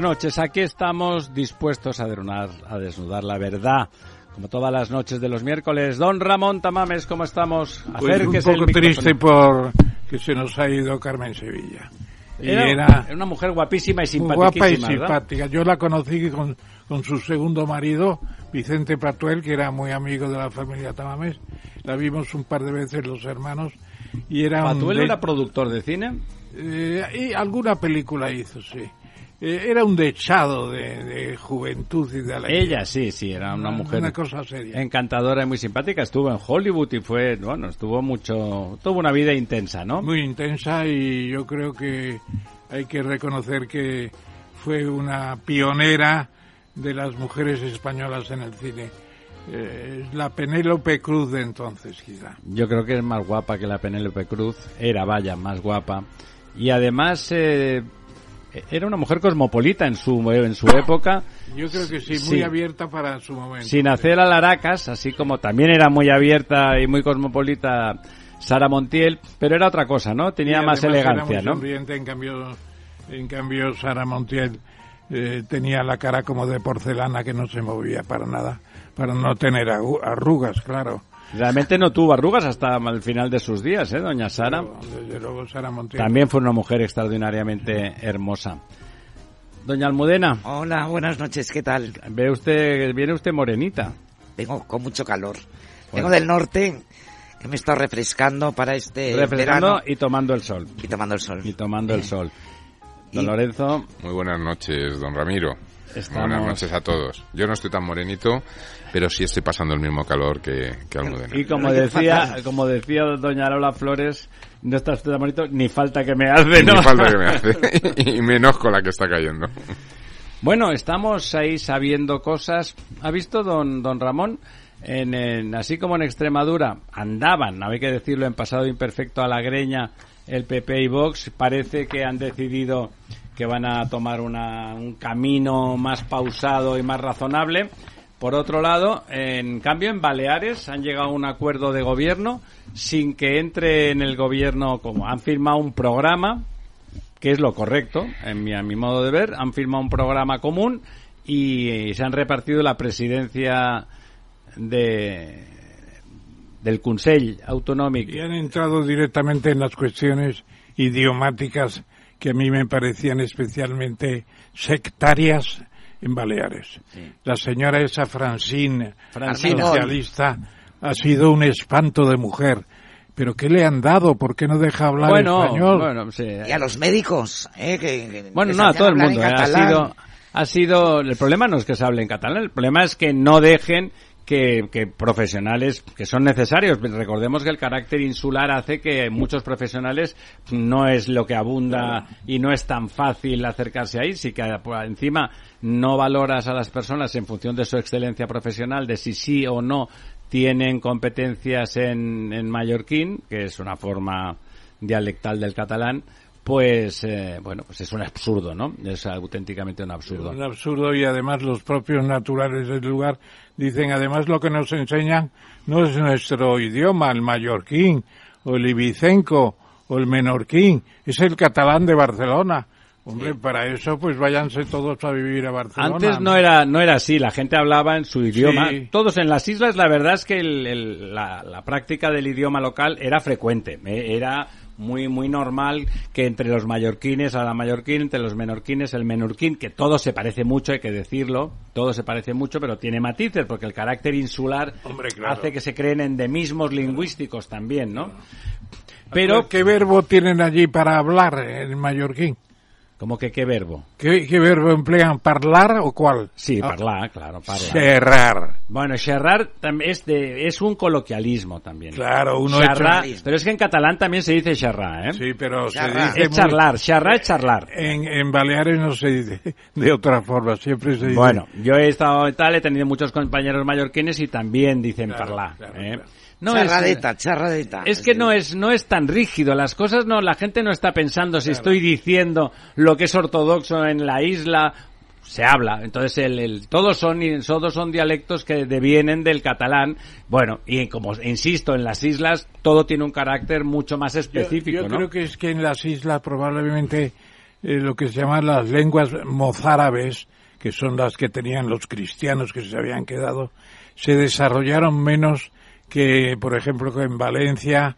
Buenas noches, aquí estamos dispuestos a desnudar, a desnudar la verdad. Como todas las noches de los miércoles. Don Ramón Tamames, ¿cómo estamos? Pues un poco triste por que se nos ha ido Carmen Sevilla. Y era, una mujer guapísima y simpática. Guapa y simpática. Yo la conocí con, con su segundo marido, Vicente Patuel, que era muy amigo de la familia Tamames. La vimos un par de veces los hermanos. Y era ¿Patuel era productor de cine? Eh, y alguna película hizo, sí. Eh, era un dechado de, juventud y de alegría. Ella sí, sí, era una, mujer una cosa seria. encantadora y muy simpática. Estuvo en Hollywood y fue, bueno, estuvo mucho, tuvo una vida intensa, ¿no? Muy intensa y yo creo que hay que reconocer que fue una pionera de las mujeres españolas en el cine. Eh, la Penélope Cruz de entonces, quizá. Yo creo que es más guapa que la Penélope Cruz. Era, vaya, más guapa. Y además, eh, era una mujer cosmopolita en su en su época. Yo creo que sí, muy abierta para su momento. Sin hacer alaracas, así como también era muy abierta y muy cosmopolita Sara Montiel, pero era otra cosa, ¿no? Tenía más elegancia, ¿no? en cambio, en cambio Sara Montiel eh, tenía la cara como de porcelana que no se movía para nada, para no tener arrugas, claro. Realmente no tuvo arrugas hasta el final de sus días, ¿eh, doña Sara? desde luego Sara También fue una mujer extraordinariamente hermosa. Doña Almudena. Hola, buenas noches, ¿qué tal? Ve usted, viene usted morenita. Vengo con mucho calor. Vengo del norte, que me está refrescando para este refrescando y tomando el sol. Y tomando el sol. Y tomando el sol. Don Lorenzo. Muy buenas noches, don Ramiro. Buenas noches a todos. Yo no estoy tan morenito, pero sí estoy pasando el mismo calor que, que Almudena. Y como decía, como decía doña Lola Flores, no estás tan bonito, ni falta que me hace, ¿no? Ni falta que me hace. y menos con la que está cayendo. Bueno, estamos ahí sabiendo cosas. ¿Ha visto don, don Ramón? En, así como en Extremadura andaban, hay que decirlo en pasado imperfecto, a la greña el PP y Vox, parece que han decidido que van a tomar una, un camino más pausado y más razonable. Por otro lado, en cambio, en Baleares han llegado a un acuerdo de gobierno sin que entre en el gobierno como han firmado un programa, que es lo correcto, en mi, a mi modo de ver, han firmado un programa común y, se han repartido la presidencia de del Consell Autonómico. Y han entrado directamente en las cuestiones idiomáticas que a mí me parecían especialmente sectarias en Baleares. La señora esa Francine, Francine socialista, ha sido un espanto de mujer. ¿Pero qué le han dado? ¿Por qué no deja hablar español? Y a los médicos. ¿eh? bueno, no, a todo el mundo. ¿eh? Ha sido, ha sido... El problema no es que se hable en catalán, el problema es que no dejen que, profesionales que son necesarios. Recordemos que el carácter insular hace que muchos profesionales no es lo que abunda y no es tan fácil acercarse ahí. Si que pues, encima no valoras a las personas en función de su excelencia profesional, de si sí o no tienen competencias en, en mallorquín, que es una forma dialectal del catalán, pues eh, bueno, pues es un absurdo, ¿no? Es auténticamente un absurdo. Un absurdo y además los propios naturales del lugar dicen, además lo que nos enseñan no es nuestro idioma, el mallorquín o el ibicenco o el menorquín, es el catalán de Barcelona. Hombre, para eso pues váyanse todos a vivir a Barcelona. Antes no era no era así, la gente hablaba en su idioma. Todos en las islas, la verdad es que la, la, práctica del idioma local era frecuente. Eh, era muy muy normal que entre los mallorquines a la mallorquín, entre los menorquines el menorquín, que todo se parece mucho, hay que decirlo, todo se parece mucho, pero tiene matices porque el carácter insular hace que se creen endemismos lingüísticos también, ¿no? Pero ¿qué verbo tienen allí para hablar en mallorquín? ¿Cómo que qué verbo? ¿Qué, verbo emplean? ¿Parlar o cuál? Sí, parlar, claro, parlar. Xerrar. Bueno, xerrar es, de, es un coloquialismo también. Claro, uno xerrar, Pero es que en catalán también se dice xerrar, ¿eh? Sí, pero se dice... Es charlar, xerrar es charlar. En, en Baleares no se dice de otra forma, siempre se dice... Bueno, yo he estado en tal, he tenido muchos compañeros mallorquines y también dicen parlar, ¿eh? No charradeta, es, charradeta. Es que no es, no es tan rígido. Las cosas no, la gente no está pensando si estoy diciendo lo que es ortodoxo en la isla. Se habla. Entonces, el, todos son, todos son dialectos que devienen del catalán. Bueno, y como insisto, en las islas todo tiene un carácter mucho más específico. Yo, creo que es que en las islas probablemente eh, lo que se llaman las lenguas mozárabes, que son las que tenían los cristianos que se habían quedado, se desarrollaron menos que, por ejemplo, que en Valencia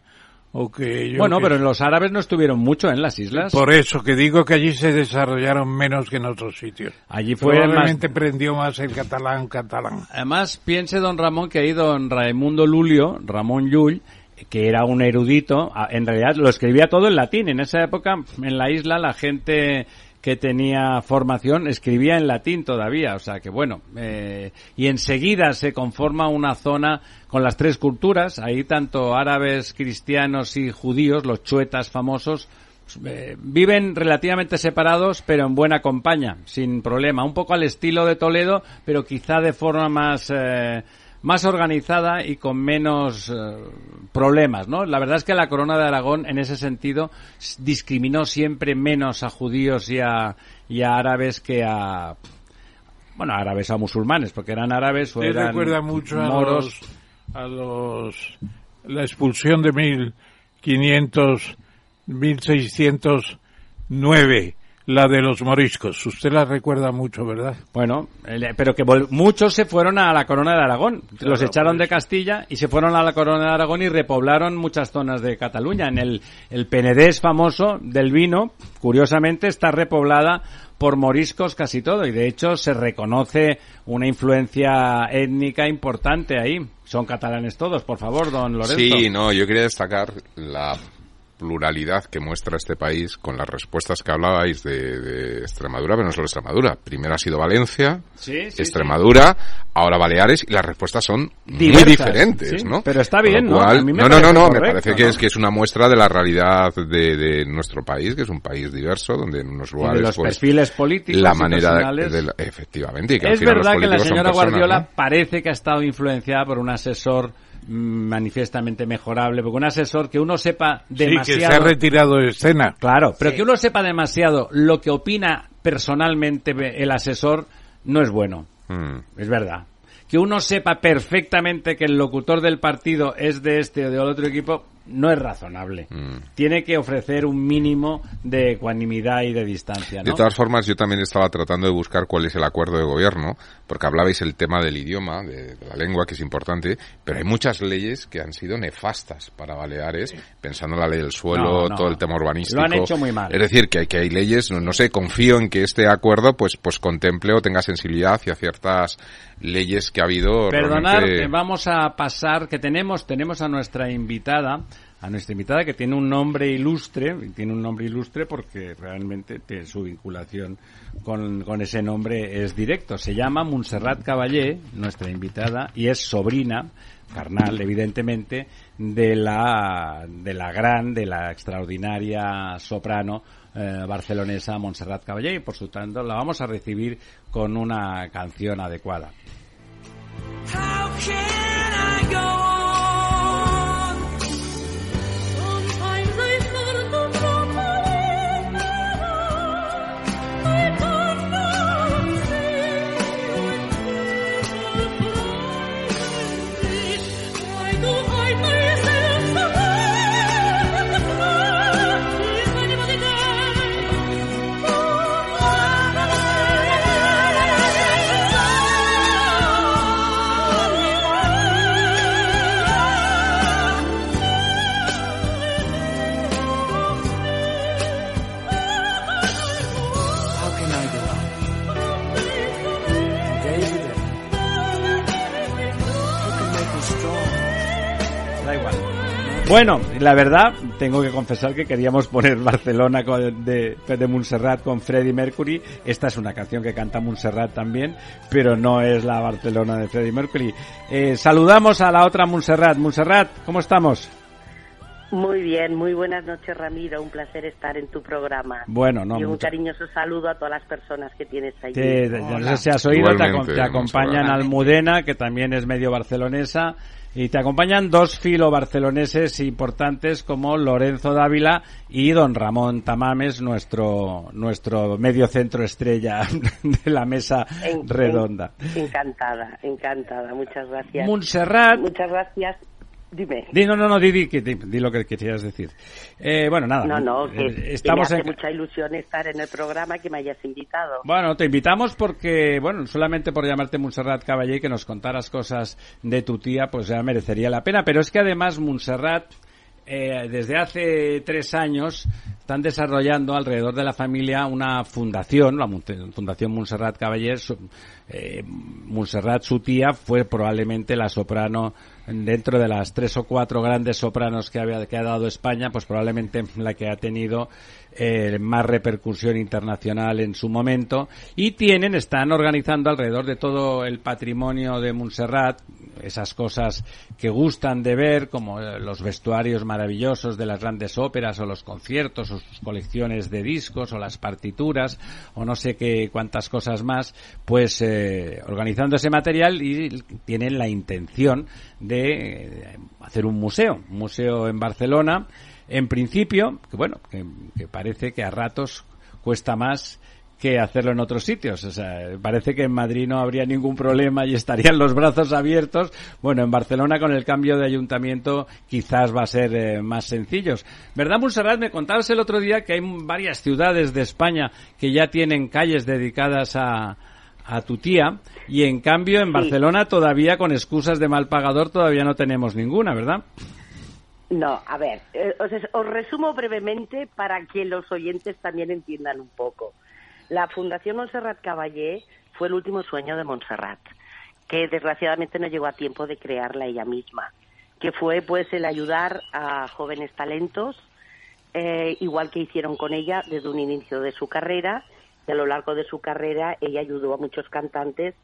o que yo Bueno, pero los árabes no estuvieron mucho en las islas. Por eso, que digo que allí se desarrollaron menos que en otros sitios. Allí fue Probablemente prendió más el catalán catalán. Además, piense don Ramón que ahí don Raimundo Lulio, Ramón Llull, que era un erudito, en realidad lo escribía todo en latín. En esa época, en la isla, la gente que tenía formación escribía en latín todavía, o sea que bueno, eh, y enseguida se conforma una zona con las tres culturas, ahí tanto árabes, cristianos y judíos, los chuetas famosos, eh, viven relativamente separados pero en buena compañía, sin problema, un poco al estilo de Toledo, pero quizá de forma más... Eh, más organizada y con menos eh, problemas, ¿no? La verdad es que la Corona de Aragón, en ese sentido, discriminó siempre menos a judíos y a, y a árabes que a, bueno, árabes a musulmanes, porque eran árabes o eran recuerda mucho moros. A los, la expulsión de 1500, 1609 la de los moriscos. Usted la recuerda mucho, ¿verdad? Bueno, pero que muchos se fueron a la corona de Aragón. los echaron de Castilla y se fueron a la corona de Aragón y repoblaron muchas zonas de Cataluña. En el, el Penedés famoso del vino, curiosamente, está repoblada por moriscos casi todo y de hecho se reconoce una influencia étnica importante ahí. Son catalanes todos, por favor, don Lorenzo. Sí, no, yo quería destacar la pluralidad que muestra este país con las respuestas que hablabais de, Extremadura, pero no solo Extremadura. Primero ha sido Valencia, Extremadura, ahora Baleares, y las respuestas son muy diferentes, ¿no? Pero está bien, ¿no? no, no, no, me parece que es que es una muestra de la realidad de, nuestro país, que es un país diverso, donde en unos lugares... los pues, perfiles políticos La manera de, Efectivamente. es verdad que la señora Guardiola parece que ha estado influenciada por un asesor manifiestamente mejorable, porque un asesor que uno sepa demasiado... Sí, que se ha retirado de escena. Claro, pero que uno sepa demasiado lo que opina personalmente el asesor no es bueno. Mm. Es verdad. Que uno sepa perfectamente que el locutor del partido es de este o de otro equipo, no es razonable. Mm. Tiene que ofrecer un mínimo de ecuanimidad y de distancia. De todas formas, yo también estaba tratando de buscar cuál es el acuerdo de gobierno, porque hablabais el tema del idioma, de, la lengua, que es importante, pero hay muchas leyes que han sido nefastas para Baleares, pensando en la ley del suelo, todo el tema urbanístico. Lo han hecho muy mal. Es decir, que, que hay leyes, no, sé, confío en que este acuerdo pues, pues contemple o tenga sensibilidad hacia ciertas leyes que ha habido. Perdonad, vamos a pasar, que tenemos, tenemos a nuestra invitada, a nuestra invitada que tiene un nombre ilustre, tiene un nombre ilustre porque realmente su vinculación con, ese nombre es directo. Se llama Montserrat Caballé, nuestra invitada, y es sobrina, carnal, evidentemente, de la, de la gran, de la extraordinaria soprano eh, barcelonesa Montserrat Caballé, y por su tanto la vamos a recibir con una canción adecuada. Bueno, la verdad, tengo que confesar que queríamos poner Barcelona de, de con Freddie Mercury. Esta es una canción que canta Montserrat también, pero no es la Barcelona de Freddie Mercury. Eh, saludamos a la otra Montserrat. Montserrat, ¿cómo estamos? Muy bien, muy buenas noches Ramiro, un placer estar en tu programa. Bueno, no. Y un cariñoso saludo a todas las personas que tienes ahí. no sé si has oído, te, te acompañan Almudena, que también es medio barcelonesa, y te acompañan dos filo barceloneses importantes como Lorenzo Dávila y don Ramón Tamames, nuestro, nuestro medio centro estrella de la mesa redonda. encantada, encantada. Muchas gracias. Montserrat. Muchas gracias. Dime. no, no, no, di, di, di, lo que querías decir. Eh, bueno, nada. No, no, que, eh, estamos me hace mucha ilusión estar en el programa que me hayas invitado. Bueno, te invitamos porque, bueno, solamente por llamarte Montserrat Caballé y que nos contaras cosas de tu tía, pues ya merecería la pena. Pero es que además Montserrat, eh, desde hace tres años, están desarrollando alrededor de la familia una fundación, la Fundación Montserrat Caballé. Eh, su tía, fue probablemente la soprano dentro de las tres o cuatro grandes sopranos que, había, que ha dado España, pues probablemente la que ha tenido eh, más repercusión internacional en su momento y tienen, están organizando alrededor de todo el patrimonio de Montserrat esas cosas que gustan de ver como eh, los vestuarios maravillosos de las grandes óperas o los conciertos o sus colecciones de discos o las partituras o no sé qué cuántas cosas más pues eh, organizando ese material y tienen la intención de eh, hacer un museo, un museo en Barcelona, en principio, que bueno, que, parece que a ratos cuesta más que hacerlo en otros sitios. O sea, parece que en Madrid no habría ningún problema y estarían los brazos abiertos. Bueno, en Barcelona con el cambio de ayuntamiento quizás va a ser eh, más sencillos. ¿Verdad, Monserrat? Me contabas el otro día que hay varias ciudades de España que ya tienen calles dedicadas a, a tu tía y en cambio en Barcelona todavía con excusas de mal pagador todavía no tenemos ninguna, ¿verdad? No, a ver, eh, os, resumo brevemente para que los oyentes también entiendan un poco. La Fundación Montserrat Caballé fue el último sueño de Montserrat, que desgraciadamente no llegó a tiempo de crearla ella misma, que fue pues el ayudar a jóvenes talentos, eh, igual que hicieron con ella desde un inicio de su carrera, y a lo largo de su carrera ella ayudó a muchos cantantes,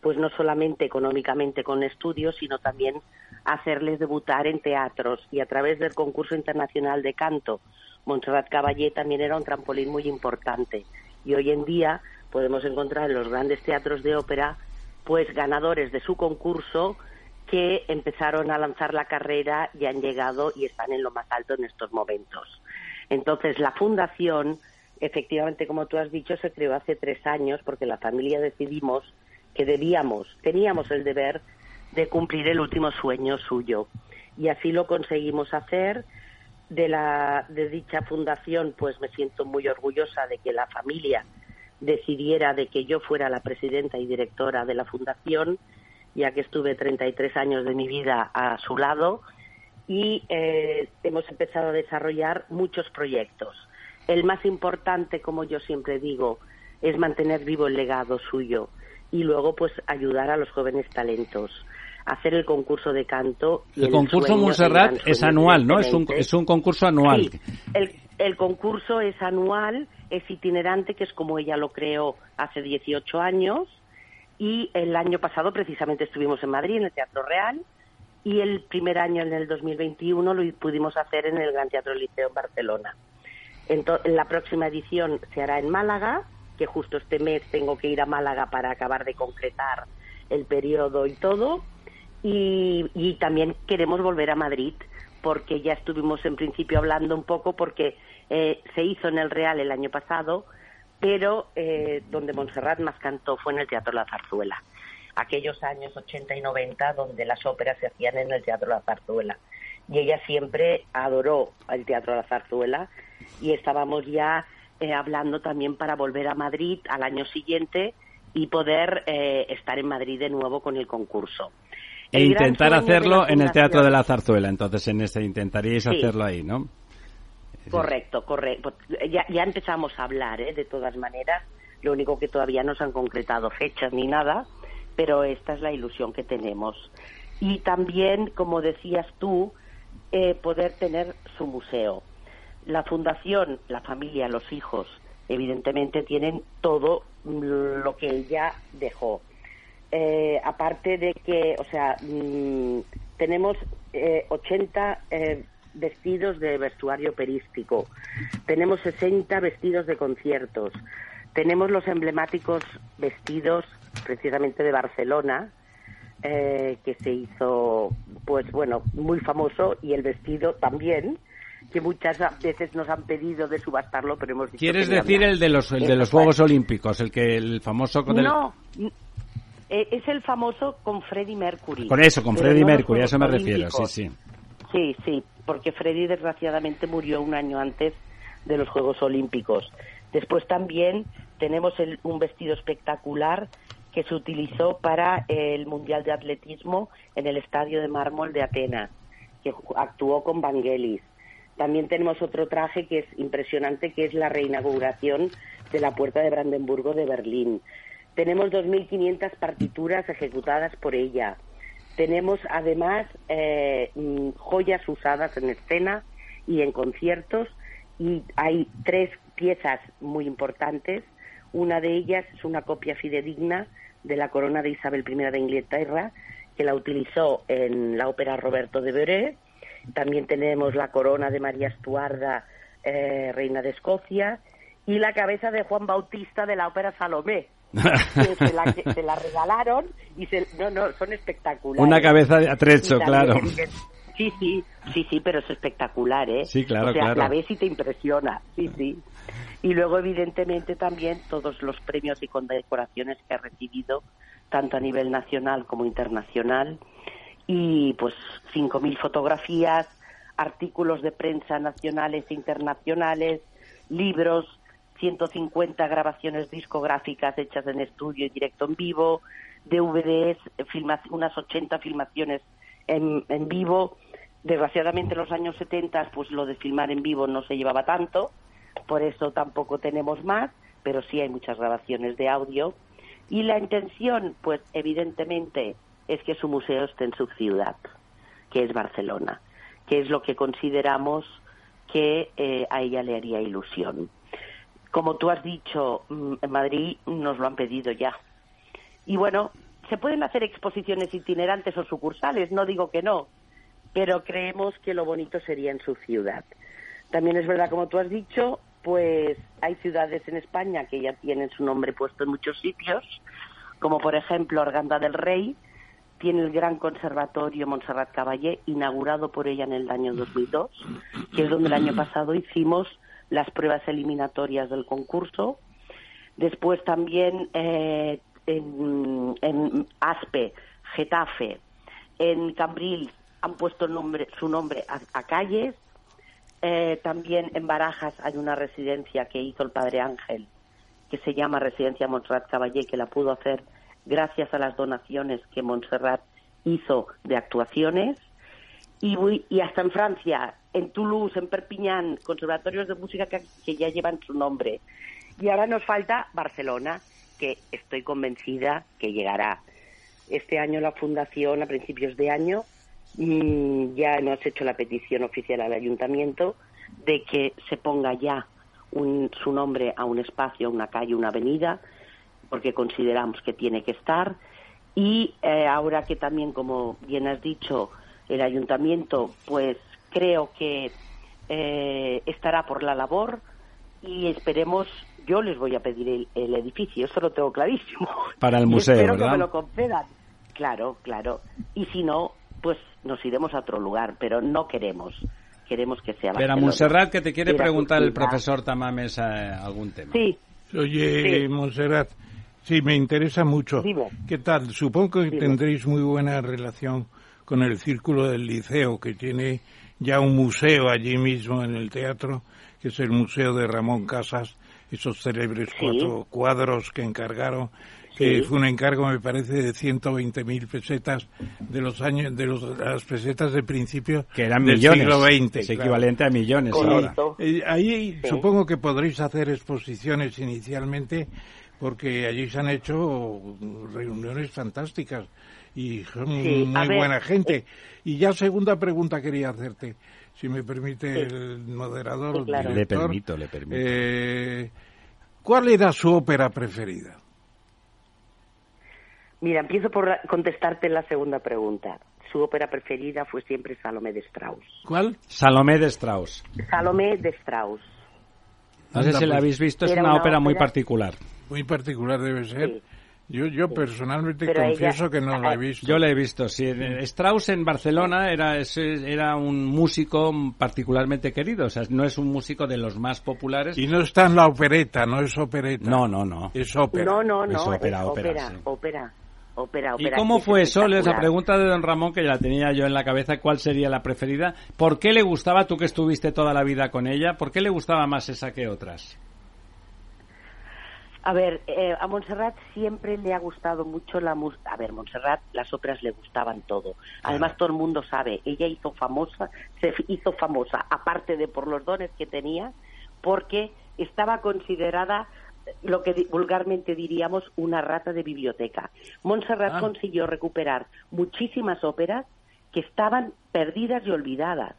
pues no solamente económicamente con estudios, sino también hacerles debutar en teatros y a través del concurso internacional de canto. Montserrat Caballé también era un trampolín muy importante y hoy en día podemos encontrar en los grandes teatros de ópera pues ganadores de su concurso que empezaron a lanzar la carrera y han llegado y están en lo más alto en estos momentos. Entonces, la fundación efectivamente, como tú has dicho, se creó hace tres años porque la familia decidimos que debíamos, teníamos el deber de cumplir el último sueño suyo. Y así lo conseguimos hacer. De, la, de dicha fundación, pues me siento muy orgullosa de que la familia decidiera de que yo fuera la presidenta y directora de la fundación, ya que estuve 33 años de mi vida a su lado y eh, hemos empezado a desarrollar muchos proyectos. El más importante, como yo siempre digo, es mantener vivo el legado suyo y luego pues ayudar a los jóvenes talentos hacer el concurso de canto. el, concurso Montserrat es anual, ¿no? Es un, es un concurso anual. Sí, el, el, concurso es anual, es itinerante, que es como ella lo creó hace 18 años. Y el año pasado precisamente estuvimos en Madrid, en el Teatro Real. Y el primer año, en el 2021, lo pudimos hacer en el Gran Teatro Liceo en Barcelona la próxima edición se hará en Málaga, que justo este mes tengo que ir a Málaga para acabar de concretar el periodo y todo. Y, también queremos volver a Madrid, porque ya estuvimos en principio hablando un poco, porque eh, se hizo en el Real el año pasado, pero eh, donde Montserrat más cantó fue en el Teatro La Zarzuela. Aquellos años 80 y 90 donde las óperas se hacían en el Teatro La Zarzuela. Y ella siempre adoró el Teatro La Zarzuela y estábamos ya eh, hablando también para volver a Madrid al año siguiente y poder eh, estar en Madrid de nuevo con el concurso. E intentar hacerlo en el Teatro de la Zarzuela, entonces en ese intentaríais hacerlo ahí, ¿no? Correcto, correcto. Ya, ya empezamos a hablar, ¿eh? de todas maneras. Lo único que todavía no se han concretado fechas ni nada, pero esta es la ilusión que tenemos. Y también, como decías tú, eh, poder tener su museo. La fundación, la familia, los hijos, evidentemente tienen todo lo que ella dejó. Eh, aparte de que, o sea, mm, tenemos 80 vestidos de vestuario operístico, tenemos 60 vestidos de conciertos, tenemos los emblemáticos vestidos precisamente de Barcelona, eh, que se hizo, pues bueno, muy famoso y el vestido también, que muchas veces nos han pedido de subastarlo, pero hemos dicho ¿Quieres decir el de los, el de los Juegos Olímpicos, el que el famoso con No, eh, es el famoso con Freddie Mercury. Con eso, con Freddie Mercury, a eso me refiero, sí, sí. Sí, sí, porque Freddie desgraciadamente murió un año antes de los Juegos Olímpicos. Después también tenemos un vestido espectacular que se utilizó para el Mundial de Atletismo en el Estadio de Mármol de Atenas, que actuó con Vangelis. También tenemos otro traje que es impresionante, que es la reinauguración de la Puerta de Brandenburgo de Berlín. Tenemos 2.500 partituras ejecutadas por ella. Tenemos además eh, mm, joyas usadas en escena y en conciertos y hay tres piezas muy importantes. Una de ellas es una copia fidedigna de la corona de Isabel I de Inglaterra, que la utilizó en la ópera Roberto de Beret. También tenemos la corona de María Estuarda, eh, reina de Escocia, y la cabeza de Juan Bautista de la ópera Salomé, que se la, regalaron y se, no, no, son espectaculares. Una cabeza de atrecho, claro. Sí, sí, sí, sí, pero es espectacular, ¿eh? Sí, claro, o sea, claro. la ves y te impresiona, sí, sí. Y luego, evidentemente, también todos los premios y condecoraciones que ha recibido, tanto a nivel nacional como internacional. Y pues 5.000 fotografías, artículos de prensa nacionales e internacionales, libros, 150 grabaciones discográficas hechas en estudio y directo en vivo, DVDs, unas 80 filmaciones en, vivo. Desgraciadamente en los años 70 pues lo de filmar en vivo no se llevaba tanto, por eso tampoco tenemos más, pero sí hay muchas grabaciones de audio. Y la intención, pues evidentemente, es que su museo esté en su ciudad, que es Barcelona, que es lo que consideramos que eh, a ella le haría ilusión. Como tú has dicho, mm, en Madrid nos lo han pedido ya. Y bueno, se pueden hacer exposiciones itinerantes o sucursales, no digo que no, pero creemos que lo bonito sería en su ciudad. También es verdad, como tú has dicho, pues hay ciudades en España que ya tienen su nombre puesto en muchos sitios, como por ejemplo Arganda del Rey, tiene el gran conservatorio Montserrat Caballé, inaugurado por ella en el año 2002, que es donde el año pasado hicimos las pruebas eliminatorias del concurso. Después también eh, en, Aspe, Getafe, en Cambril han puesto su nombre a, calles. Eh, también en Barajas hay una residencia que hizo el Padre Ángel, que se llama Residencia Montserrat Caballé, que la pudo hacer gracias a las donaciones que Montserrat hizo de actuaciones. Y, hasta en Francia, en Toulouse, en Perpiñán, conservatorios de música que, ya llevan su nombre. Y ahora nos falta Barcelona, que estoy convencida que llegará. Este año la Fundación, a principios de año, ya hemos hecho la petición oficial al Ayuntamiento de que se ponga ya su nombre a un espacio, a una calle, una avenida, porque consideramos que tiene que estar. Y eh, ahora que también, como bien has dicho, el Ayuntamiento pues creo que eh, estará por la labor y esperemos, yo les voy a pedir el, edificio, eso lo tengo clarísimo. Para el museo, espero que me lo concedan. Claro, claro. Y si no, pues nos iremos a otro lugar, pero no queremos. Queremos que sea Pero a Montserrat, que te quiere preguntar el profesor Tamames eh, algún tema. Sí. Oye, Montserrat, sí, me interesa mucho. ¿Qué tal? Supongo que tendréis muy buena relación con el Círculo del Liceo, que tiene ya un museo allí mismo en el teatro, que es el Museo de Ramón Casas, esos célebres cuatro cuadros que encargaron, que fue un encargo, me parece, de 120.000 pesetas de los años, de, los, las pesetas de principio que eran del millones, siglo XX. Es equivalente a millones ahora. Eh, ahí supongo que podréis hacer exposiciones inicialmente porque allí se han hecho reuniones fantásticas y son muy buena gente. Y ya segunda pregunta quería hacerte, si me permite el moderador. le permito, le permito. Eh, ¿Cuál era su ópera preferida? Mira, empiezo por contestarte la segunda pregunta. Su ópera preferida fue siempre Salomé de Strauss. ¿Cuál? Salomé de Strauss. Salomé de Strauss. No sé si la habéis visto, es una, ópera, muy particular. Muy particular debe ser. Yo, yo personalmente confieso que no la he visto. Yo la he visto, sí. Strauss en Barcelona era, era un músico particularmente querido, o sea, no es un músico de los más populares. Y no está en la opereta, no es opereta. No, no, no. Es ópera. No, no, no, es ópera, ópera, ópera. ópera. ¿Y cómo fue eso? Esa pregunta de don Ramón, que ya la tenía yo en la cabeza, ¿cuál sería la preferida? ¿Por qué le gustaba, tú que estuviste toda la vida con ella, por qué le gustaba más esa que otras? A ver, eh, a Montserrat siempre le ha gustado mucho la música. A ver, Montserrat las óperas le gustaban todo. Además, todo el mundo sabe, ella hizo famosa, se hizo famosa, aparte de por los dones que tenía, porque estaba considerada lo que vulgarmente diríamos una rata de biblioteca. Montserrat ah. consiguió recuperar muchísimas óperas que estaban perdidas y olvidadas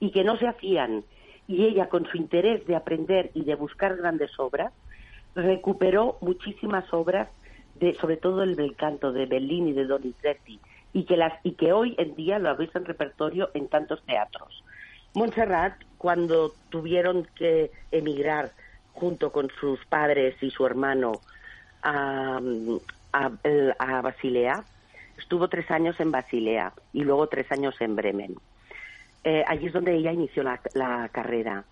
y que no se hacían. Y ella, con su interés de aprender y de buscar grandes obras, recuperó muchísimas obras, de, sobre todo el bel canto de Bellini de Donizetti, y que, las, y que hoy en día lo habéis en repertorio en tantos teatros. Montserrat, cuando tuvieron que emigrar junto con sus padres y su hermano a, a, Basilea, estuvo tres años en Basilea y luego tres años en Bremen. Eh, allí es donde ella inició la, la carrera.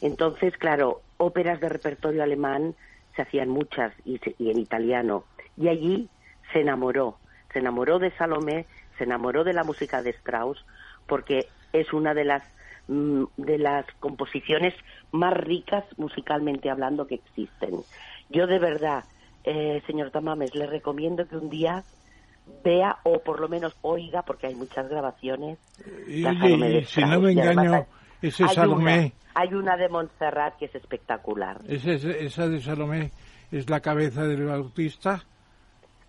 Entonces, claro, óperas de repertorio alemán se hacían muchas y, en italiano. Y allí se enamoró, se enamoró de Salomé, se enamoró de la música de Strauss, porque es una de las mm, de las composiciones más ricas musicalmente hablando que existen. Yo de verdad, eh, señor Tamames, le recomiendo que un día vea o por lo menos oiga, porque hay muchas grabaciones. Y, si no me engaño, ese Salomé hay una de Montserrat que es espectacular. esa de Salomé es la cabeza del Bautista?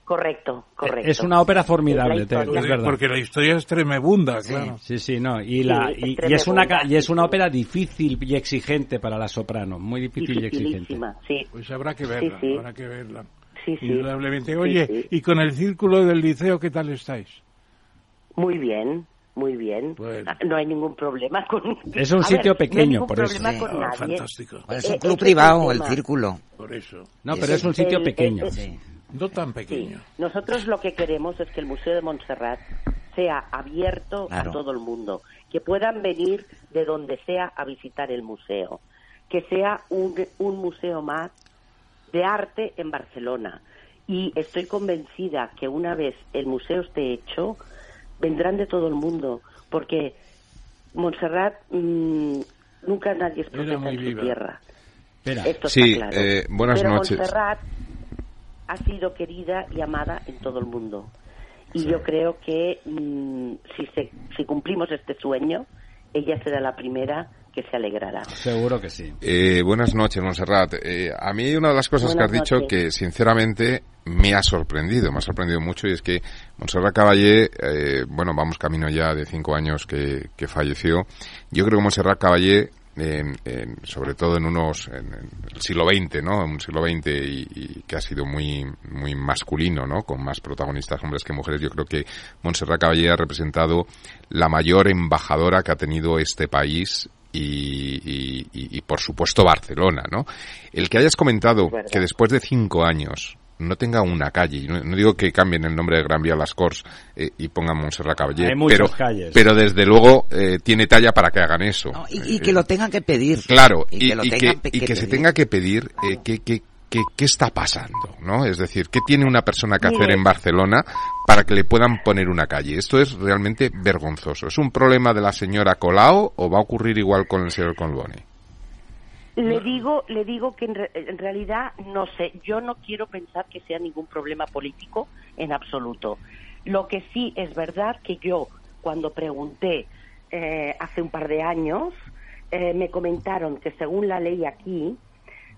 Correcto, correcto. Es una ópera formidable, es, verdad. Porque la historia es tremebunda, claro. Sí, sí, no. Y, la, y, es una, y es una ópera difícil y exigente para la soprano, muy difícil y exigente. Sí. Pues habrá que verla, habrá que verla. Sí, Indudablemente. Oye, ¿y con el círculo del liceo qué tal estáis? Muy bien, muy bien. No hay ningún problema con. Es un sitio pequeño, por eso. Ah, fantástico. es un club privado, el círculo. Por eso. No, pero es un sitio pequeño. No tan pequeño. Nosotros lo que queremos es que el Museo de Montserrat sea abierto a todo el mundo, que puedan venir de donde sea a visitar el museo, que sea un, un museo más de arte en Barcelona. Y estoy convencida que una vez el museo esté hecho, vendrán de todo el mundo, porque Montserrat mm, nunca nadie es profeta en su tierra. Esto sí, está claro. Eh, buenas Pero noches. Montserrat ha sido querida y amada en todo el mundo. Y yo creo que mm, si, se, si cumplimos este sueño, ella será la primera que se alegrará. Seguro que sí. Eh, buenas noches, Montserrat. Eh, a mí una de las cosas que has dicho que sinceramente me ha sorprendido, me ha sorprendido mucho y es que Montserrat Caballé, eh, bueno, vamos camino ya de cinco años que, falleció. Yo creo que Montserrat Caballé en, sobre todo en unos en, el siglo XX, ¿no? En un siglo XX y, que ha sido muy muy masculino, ¿no? Con más protagonistas hombres que mujeres. Yo creo que Montserrat Caballé ha representado la mayor embajadora que ha tenido este país y, y, por supuesto Barcelona, ¿no? El que hayas comentado que después de cinco años no tenga una calle, no, digo que cambien el nombre de Gran Vía Las Corts eh, y pongan Montserrat Caballé, pero, pero desde luego eh, tiene talla para que hagan eso. y, que lo tengan que pedir. Claro, y, que, se tenga que pedir eh, que, que, qué, está pasando, ¿no? Es decir, ¿qué tiene una persona que hacer en Barcelona para que le puedan poner una calle? Esto es realmente vergonzoso. ¿Es un problema de la señora Colau o va a ocurrir igual con el señor Colboni? Le digo, le digo que en, realidad no sé. Yo no quiero pensar que sea ningún problema político en absoluto. Lo que sí es verdad que yo cuando pregunté eh, hace un par de años eh, me comentaron que según la ley aquí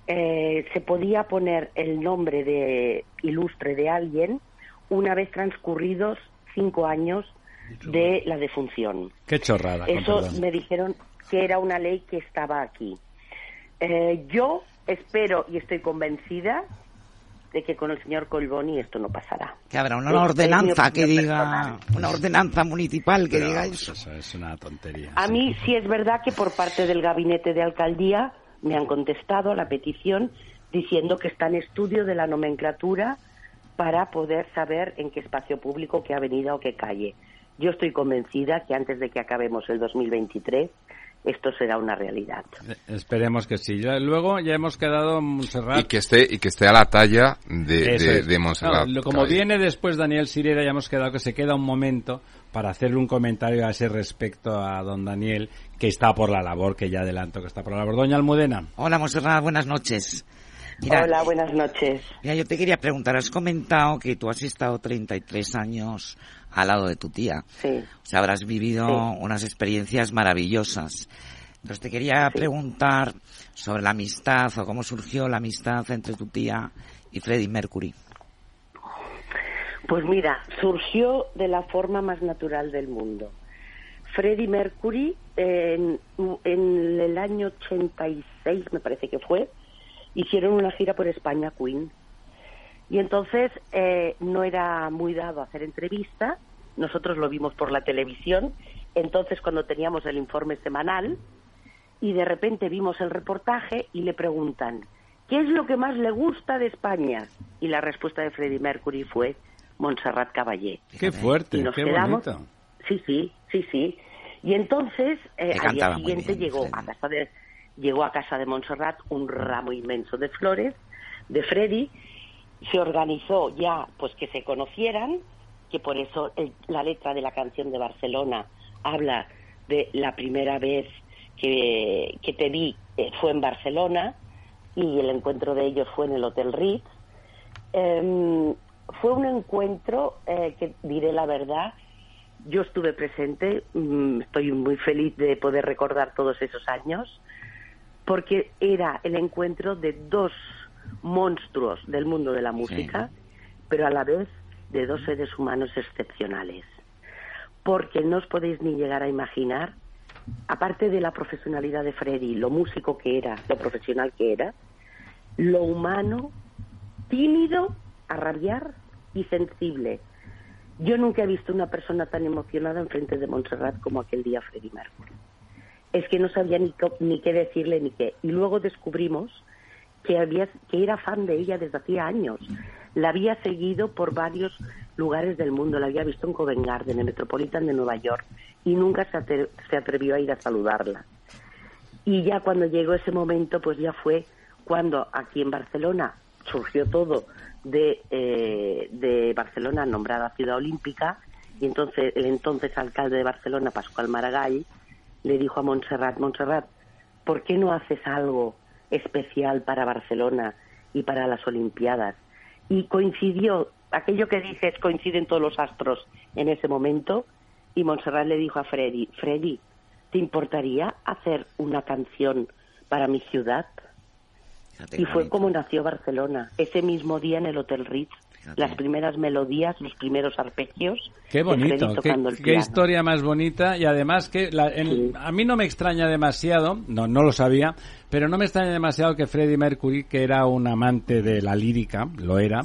eh, se podía poner el nombre de ilustre de alguien una vez transcurridos cinco años de la defunción. Qué chorrada. Eso me dijeron que era una ley que estaba aquí. Eh, yo espero y estoy convencida de que con el señor Colboni esto no pasará. Que habrá una ordenanza que diga, una ordenanza municipal que diga eso. Eso es una tontería. A mí sí es verdad que por parte del gabinete de alcaldía me han contestado a la petición diciendo que está en estudio de la nomenclatura para poder saber en qué espacio público, qué avenida o qué calle. Yo estoy convencida que antes de que acabemos el 2023 esto será una realidad. Eh, esperemos que sí. Luego ya hemos quedado en Montserrat. Y que esté, y que esté a la talla de, de, Montserrat. como viene después Daniel Sirera, ya hemos quedado que se queda un momento para hacerle un comentario a ese respecto a don Daniel, que está por la labor, que ya adelanto que está por la labor. Doña Almudena. Hola Montserrat, buenas noches. Hola, buenas noches. Mira, yo te quería preguntar, has comentado que tú has estado 33 años al lado de tu tía. Sí. O sea, habrás vivido unas experiencias maravillosas. Entonces te quería preguntar sobre la amistad o cómo surgió la amistad entre tu tía y Freddie Mercury. Pues mira, surgió de la forma más natural del mundo. Freddie Mercury en, en el año 86, me parece que fue, hicieron una gira por España, Queen. Y entonces eh, no era muy dado hacer entrevista, nosotros lo vimos por la televisión, entonces cuando teníamos el informe semanal, y de repente vimos el reportaje y le preguntan, ¿qué es lo que más le gusta de España? Y la respuesta de Freddie Mercury fue Montserrat Caballé. Qué fuerte, qué bonito. Sí, sí, sí, sí. Y entonces, eh, al día siguiente llegó a casa de llegó a casa de Montserrat un ramo inmenso de flores de Freddy se organizó ya pues que se conocieran, que por eso la letra de la canción de Barcelona habla de la primera vez que, que te vi eh, fue en Barcelona y el encuentro de ellos fue en el Hotel Ritz. Em, fue un encuentro eh, que diré la verdad, yo estuve presente, mm, estoy muy feliz de poder recordar todos esos años, porque era el encuentro de dos monstruos del mundo de la música, pero a la vez de dos seres humanos excepcionales. Porque no os podéis ni llegar a imaginar, aparte de la profesionalidad de Freddy, lo músico que era, lo profesional que era, lo humano, tímido, a rabiar y sensible. Yo nunca he visto una persona tan emocionada en frente de Montserrat como aquel día Freddy Mercury. Es que no sabía ni, ni qué decirle ni qué. Y luego descubrimos que, había, que era fan de ella desde hacía años. La había seguido por varios lugares del mundo, la había visto en Covent Garden, en el Metropolitan de Nueva York, y nunca se, se atrevió a ir a saludarla. Y ya cuando llegó ese momento, pues ya fue cuando aquí en Barcelona surgió todo de, eh, de Barcelona nombrada ciudad olímpica, y entonces el entonces alcalde de Barcelona, Pascual Maragall, le dijo a Montserrat, Montserrat, ¿por qué no haces algo especial para Barcelona y para las Olimpiadas. Y coincidió, aquello que dices, coinciden todos los astros en ese momento, y Montserrat le dijo a Freddy, Freddy, ¿te importaría hacer una canción para mi ciudad? Y fue como nació Barcelona, ese mismo día en el Hotel Ritz las primeras melodías, los primeros arpegios. Qué bonito, qué, historia más bonita y además que a mí no me extraña demasiado, no, no lo sabía, pero no me extraña demasiado que Freddie Mercury, que era un amante de la lírica, lo era,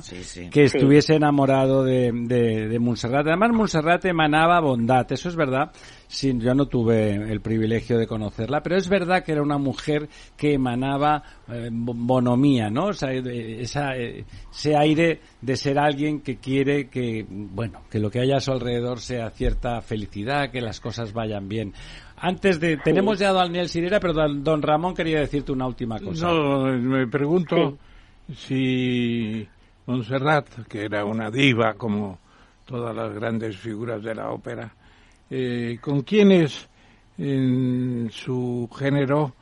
que estuviese enamorado de, de, de Montserrat. Además, Montserrat emanaba bondad, eso es verdad. Sí, yo no tuve el privilegio de conocerla, pero es verdad que era una mujer que emanaba eh, bonomía, ¿no? O sea, esa, eh, ese aire de ser alguien que quiere que, bueno, que lo que haya a su alrededor sea cierta felicidad, que las cosas vayan bien. Antes de, tenemos ya a Daniel Sirera, pero don Ramón quería decirte una última cosa. No, me pregunto si Montserrat, que era una diva como todas las grandes figuras de la ópera, eh, ¿Con quiénes en su género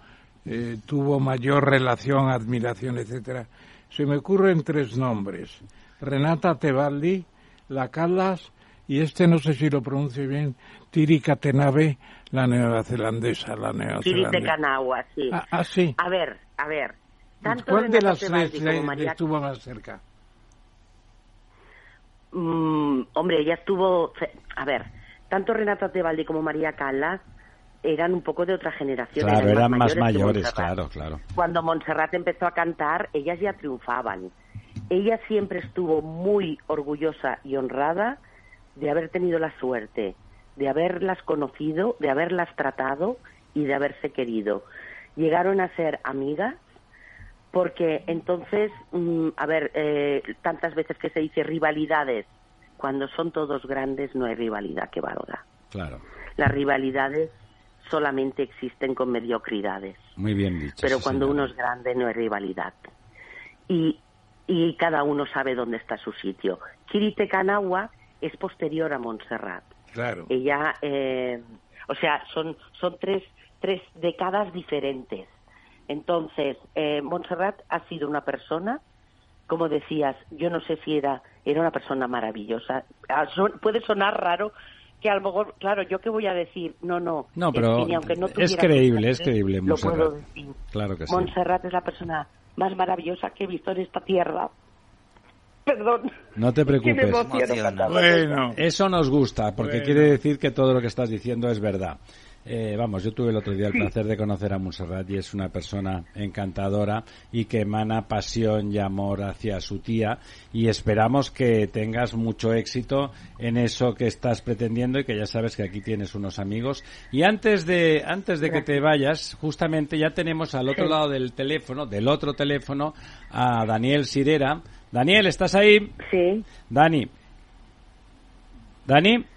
eh, tuvo mayor relación, admiración, etcétera? Se me ocurren tres nombres. Renata Tebaldi, La Callas y este no sé si lo pronuncio bien, Tiri Catenave, la neozelandesa, la neozelandesa. Tiri sí. Ah, ah, sí. A ver, a ver, ¿Cuál de las tres estuvo más cerca? Mm, hombre, ella estuvo... A ver, tanto Renata Tebaldi como María Callas eran un poco de otra generación. Claro, eran, más mayores, claro, claro. Cuando Montserrat empezó a cantar, ellas ya triunfaban. Ella siempre estuvo muy orgullosa y honrada de haber tenido la suerte, de haberlas conocido, de haberlas tratado y de haberse querido. Llegaron a ser amigas porque entonces, mm, a ver, eh, tantas veces que se dice rivalidades, cuando son todos grandes no hay rivalidad que valga. Claro. Las rivalidades solamente existen con mediocridades. Muy bien dicho. Pero cuando uno es grande no hay rivalidad. Y, y cada uno sabe dónde está su sitio. Kirite Kanawa es posterior a Montserrat. Claro. Ella, eh, o sea, son, son tres, tres décadas diferentes. Entonces, eh, Montserrat ha sido una persona, como decías, yo no sé si era, era una persona maravillosa. Ah, puede sonar raro, que a lo mejor, claro, yo qué voy a decir, no, no. No, pero es creíble, es creíble, Montserrat. Claro que sí. Montserrat es la persona más maravillosa que he visto en esta tierra. Perdón. No te preocupes. Bueno. Eso nos gusta, porque quiere decir que todo lo que estás diciendo es verdad. Eh, vamos, yo tuve el otro día el placer de conocer a Montserrat y es una persona encantadora y que emana pasión y amor hacia su tía y esperamos que tengas mucho éxito en eso que estás pretendiendo y que ya sabes que aquí tienes unos amigos. Y antes de, antes de que te vayas, justamente ya tenemos al otro lado del teléfono, del otro teléfono, a Daniel Sirera. Daniel, ¿estás ahí? Sí. Dani. Dani.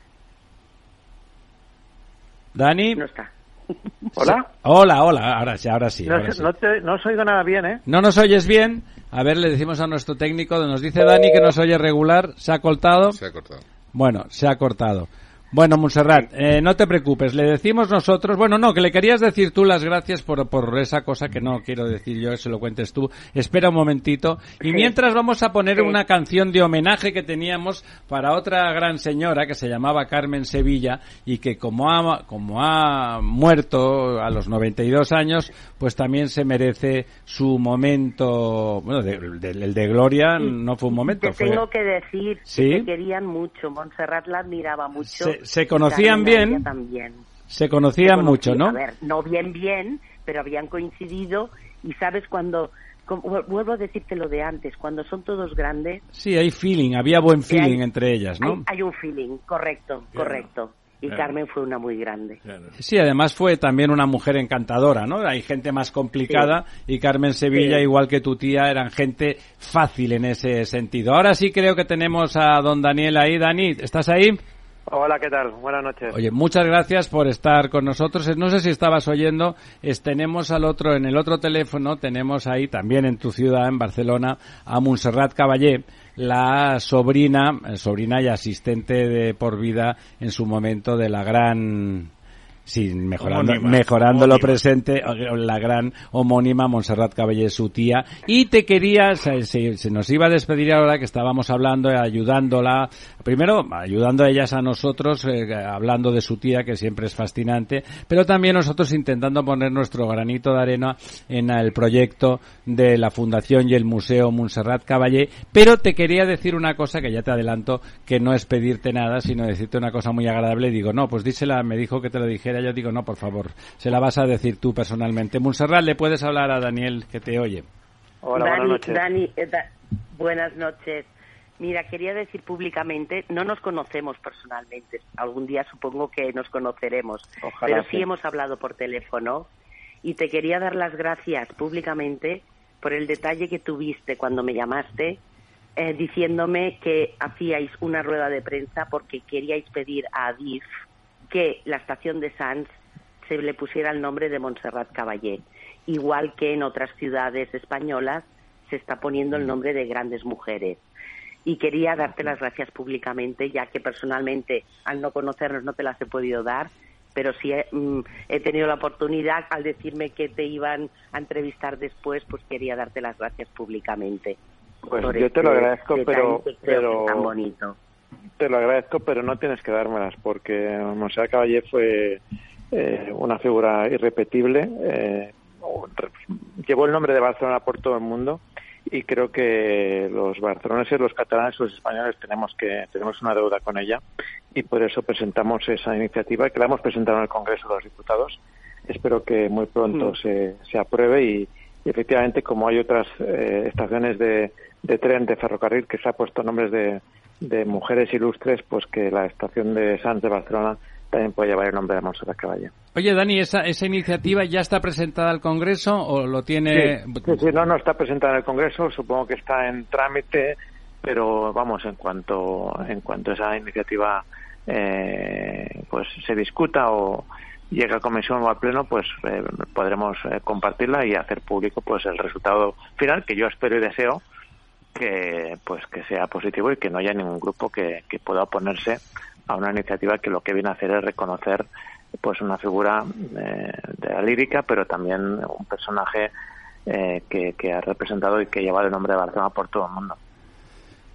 Dani. No está. Hola. Hola, hola, ahora sí, ahora sí. No, no, os oigo nada bien, ¿eh? ¿No nos oyes bien? A ver, le decimos a nuestro técnico, nos dice Dani que nos oye regular, ¿se ha cortado? Se ha cortado. Bueno, se ha cortado. Bueno, Montserrat, eh, no te preocupes, le decimos nosotros, bueno, no, que le querías decir tú las gracias por, por esa cosa que no quiero decir yo, que se lo cuentes tú. Espera un momentito. Y mientras vamos a poner una canción de homenaje que teníamos para otra gran señora que se llamaba Carmen Sevilla y que como ha, como ha muerto a los 92 años, pues también se merece su momento, bueno, el de, Gloria no fue un momento. Te tengo que decir que querían mucho, Montserrat la admiraba mucho se conocían bien. Se conocían mucho, ¿no? A ver, no bien bien, pero habían coincidido y sabes cuando vuelvo a decirte lo de antes, cuando son todos grandes. Sí, hay feeling, había buen feeling entre ellas, ¿no? Hay, un feeling, correcto, correcto. Y Carmen fue una muy grande. Sí, además fue también una mujer encantadora, ¿no? Hay gente más complicada y Carmen Sevilla, igual que tu tía, eran gente fácil en ese sentido. Ahora sí creo que tenemos a don Daniel ahí. Dani, ¿estás ahí? Hola, ¿qué tal? Buenas noches. Oye, muchas gracias por estar con nosotros. No sé si estabas oyendo, tenemos al otro, en el otro teléfono, tenemos ahí también en tu ciudad, en Barcelona, a Montserrat Caballé, la sobrina, eh, sobrina y asistente de por vida en su momento de la gran Sí, mejorando, mejorando lo presente, la gran homónima Montserrat Caballé, su tía. Y te quería, se, se, nos iba a despedir ahora que estábamos hablando, ayudándola, primero ayudando a ellas a nosotros, eh, hablando de su tía, que siempre es fascinante, pero también nosotros intentando poner nuestro granito de arena en el proyecto de la Fundación y el Museo Montserrat Caballé. Pero te quería decir una cosa que ya te adelanto, que no es pedirte nada, sino decirte una cosa muy agradable. Digo, no, pues dísela, me dijo que te lo dijera yo digo, no, por favor, se la vas a decir tú personalmente. Montserrat, ¿le puedes hablar a Daniel que te oye? Hola, buenas noches. Dani, eh, buenas noches. Mira, quería decir públicamente, no nos conocemos personalmente, algún día supongo que nos conoceremos, pero sí, hemos hablado por teléfono y te quería dar las gracias públicamente por el detalle que tuviste cuando me llamaste eh, diciéndome que hacíais una rueda de prensa porque queríais pedir a Adif que la estación de Sanz se le pusiera el nombre de Montserrat Caballé, igual que en otras ciudades españolas se está poniendo el nombre de grandes mujeres. Y quería darte las gracias públicamente, ya que personalmente, al no conocernos, no te las he podido dar, pero sí he, mm, tenido la oportunidad, al decirme que te iban a entrevistar después, pues quería darte las gracias públicamente. Pues yo te este lo agradezco, pero, pero tan bonito te lo agradezco, pero no tienes que dármelas porque Monserrat Caballé fue eh, una figura irrepetible, eh, llevó el nombre de Barcelona por todo el mundo y creo que los barceloneses, los catalanes, los españoles tenemos que tenemos una deuda con ella y por eso presentamos esa iniciativa que la hemos presentado en el Congreso de los Diputados. Espero que muy pronto mm. se, se apruebe y, efectivamente como hay otras eh, estaciones de, de tren de ferrocarril que se ha puesto nombres de, de mujeres ilustres, pues que la estación de Sanz de Barcelona también puede llevar el nombre de Monserrat Caballé. Oye, Dani, ¿esa, ¿esa iniciativa ya está presentada al Congreso o lo tiene...? Sí, sí, no, no está presentada en el Congreso, supongo que está en trámite, pero vamos, en cuanto, en cuanto esa iniciativa eh, pues se discuta o llegue a comisión o al pleno, pues eh, podremos eh, compartirla y hacer público pues el resultado final, que yo espero y deseo que pues que sea positivo y que no haya ningún grupo que, que pueda oponerse a una iniciativa que lo que viene a hacer es reconocer pues una figura eh, de la lírica, pero también un personaje eh, que, que, ha representado y que lleva el nombre de Barcelona por todo el mundo.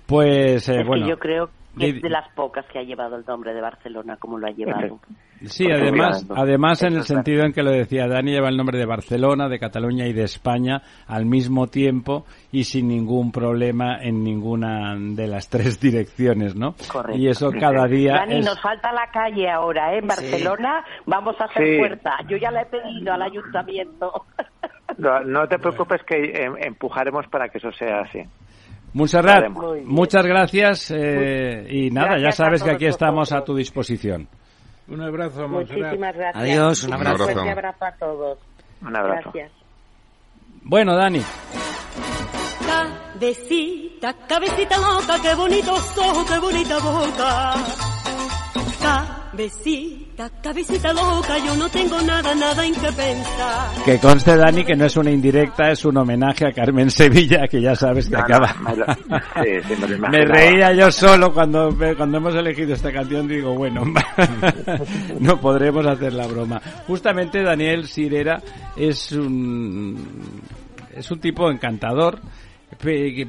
Pues eh, bueno. yo creo que es de las pocas que ha llevado el nombre de Barcelona como lo ha llevado. Sí, además, además en el sentido en que lo decía Dani, lleva el nombre de Barcelona, de Cataluña y de España al mismo tiempo y sin ningún problema en ninguna de las tres direcciones, ¿no? Correcto. Y eso cada día Dani, nos falta la calle ahora, ¿eh? En Barcelona vamos a hacer fuerza. Yo ya la he pedido al ayuntamiento. No, te preocupes que em, empujaremos para que eso sea así. Montserrat, muchas gracias eh, y nada, ya sabes que aquí estamos a tu disposición. Un abrazo, Muchísimas gracias. Adiós, un abrazo. Un abrazo a todos. Un abrazo. Gracias. Bueno, Dani. Cabecita, cabecita loca, qué bonitos ojos, qué bonita boca. Cabecita, cabecita loca, yo no tengo nada, nada en que pensar. Que conste, Dani, que no es una indirecta, es un homenaje a Carmen Sevilla, que ya sabes que No, acaba. no, me lo- sí, sí, me lo Me imaginaba. reía yo solo cuando, cuando hemos elegido esta canción, digo, bueno, no podremos hacer la broma. Justamente Daniel Sirera es un, es un tipo encantador,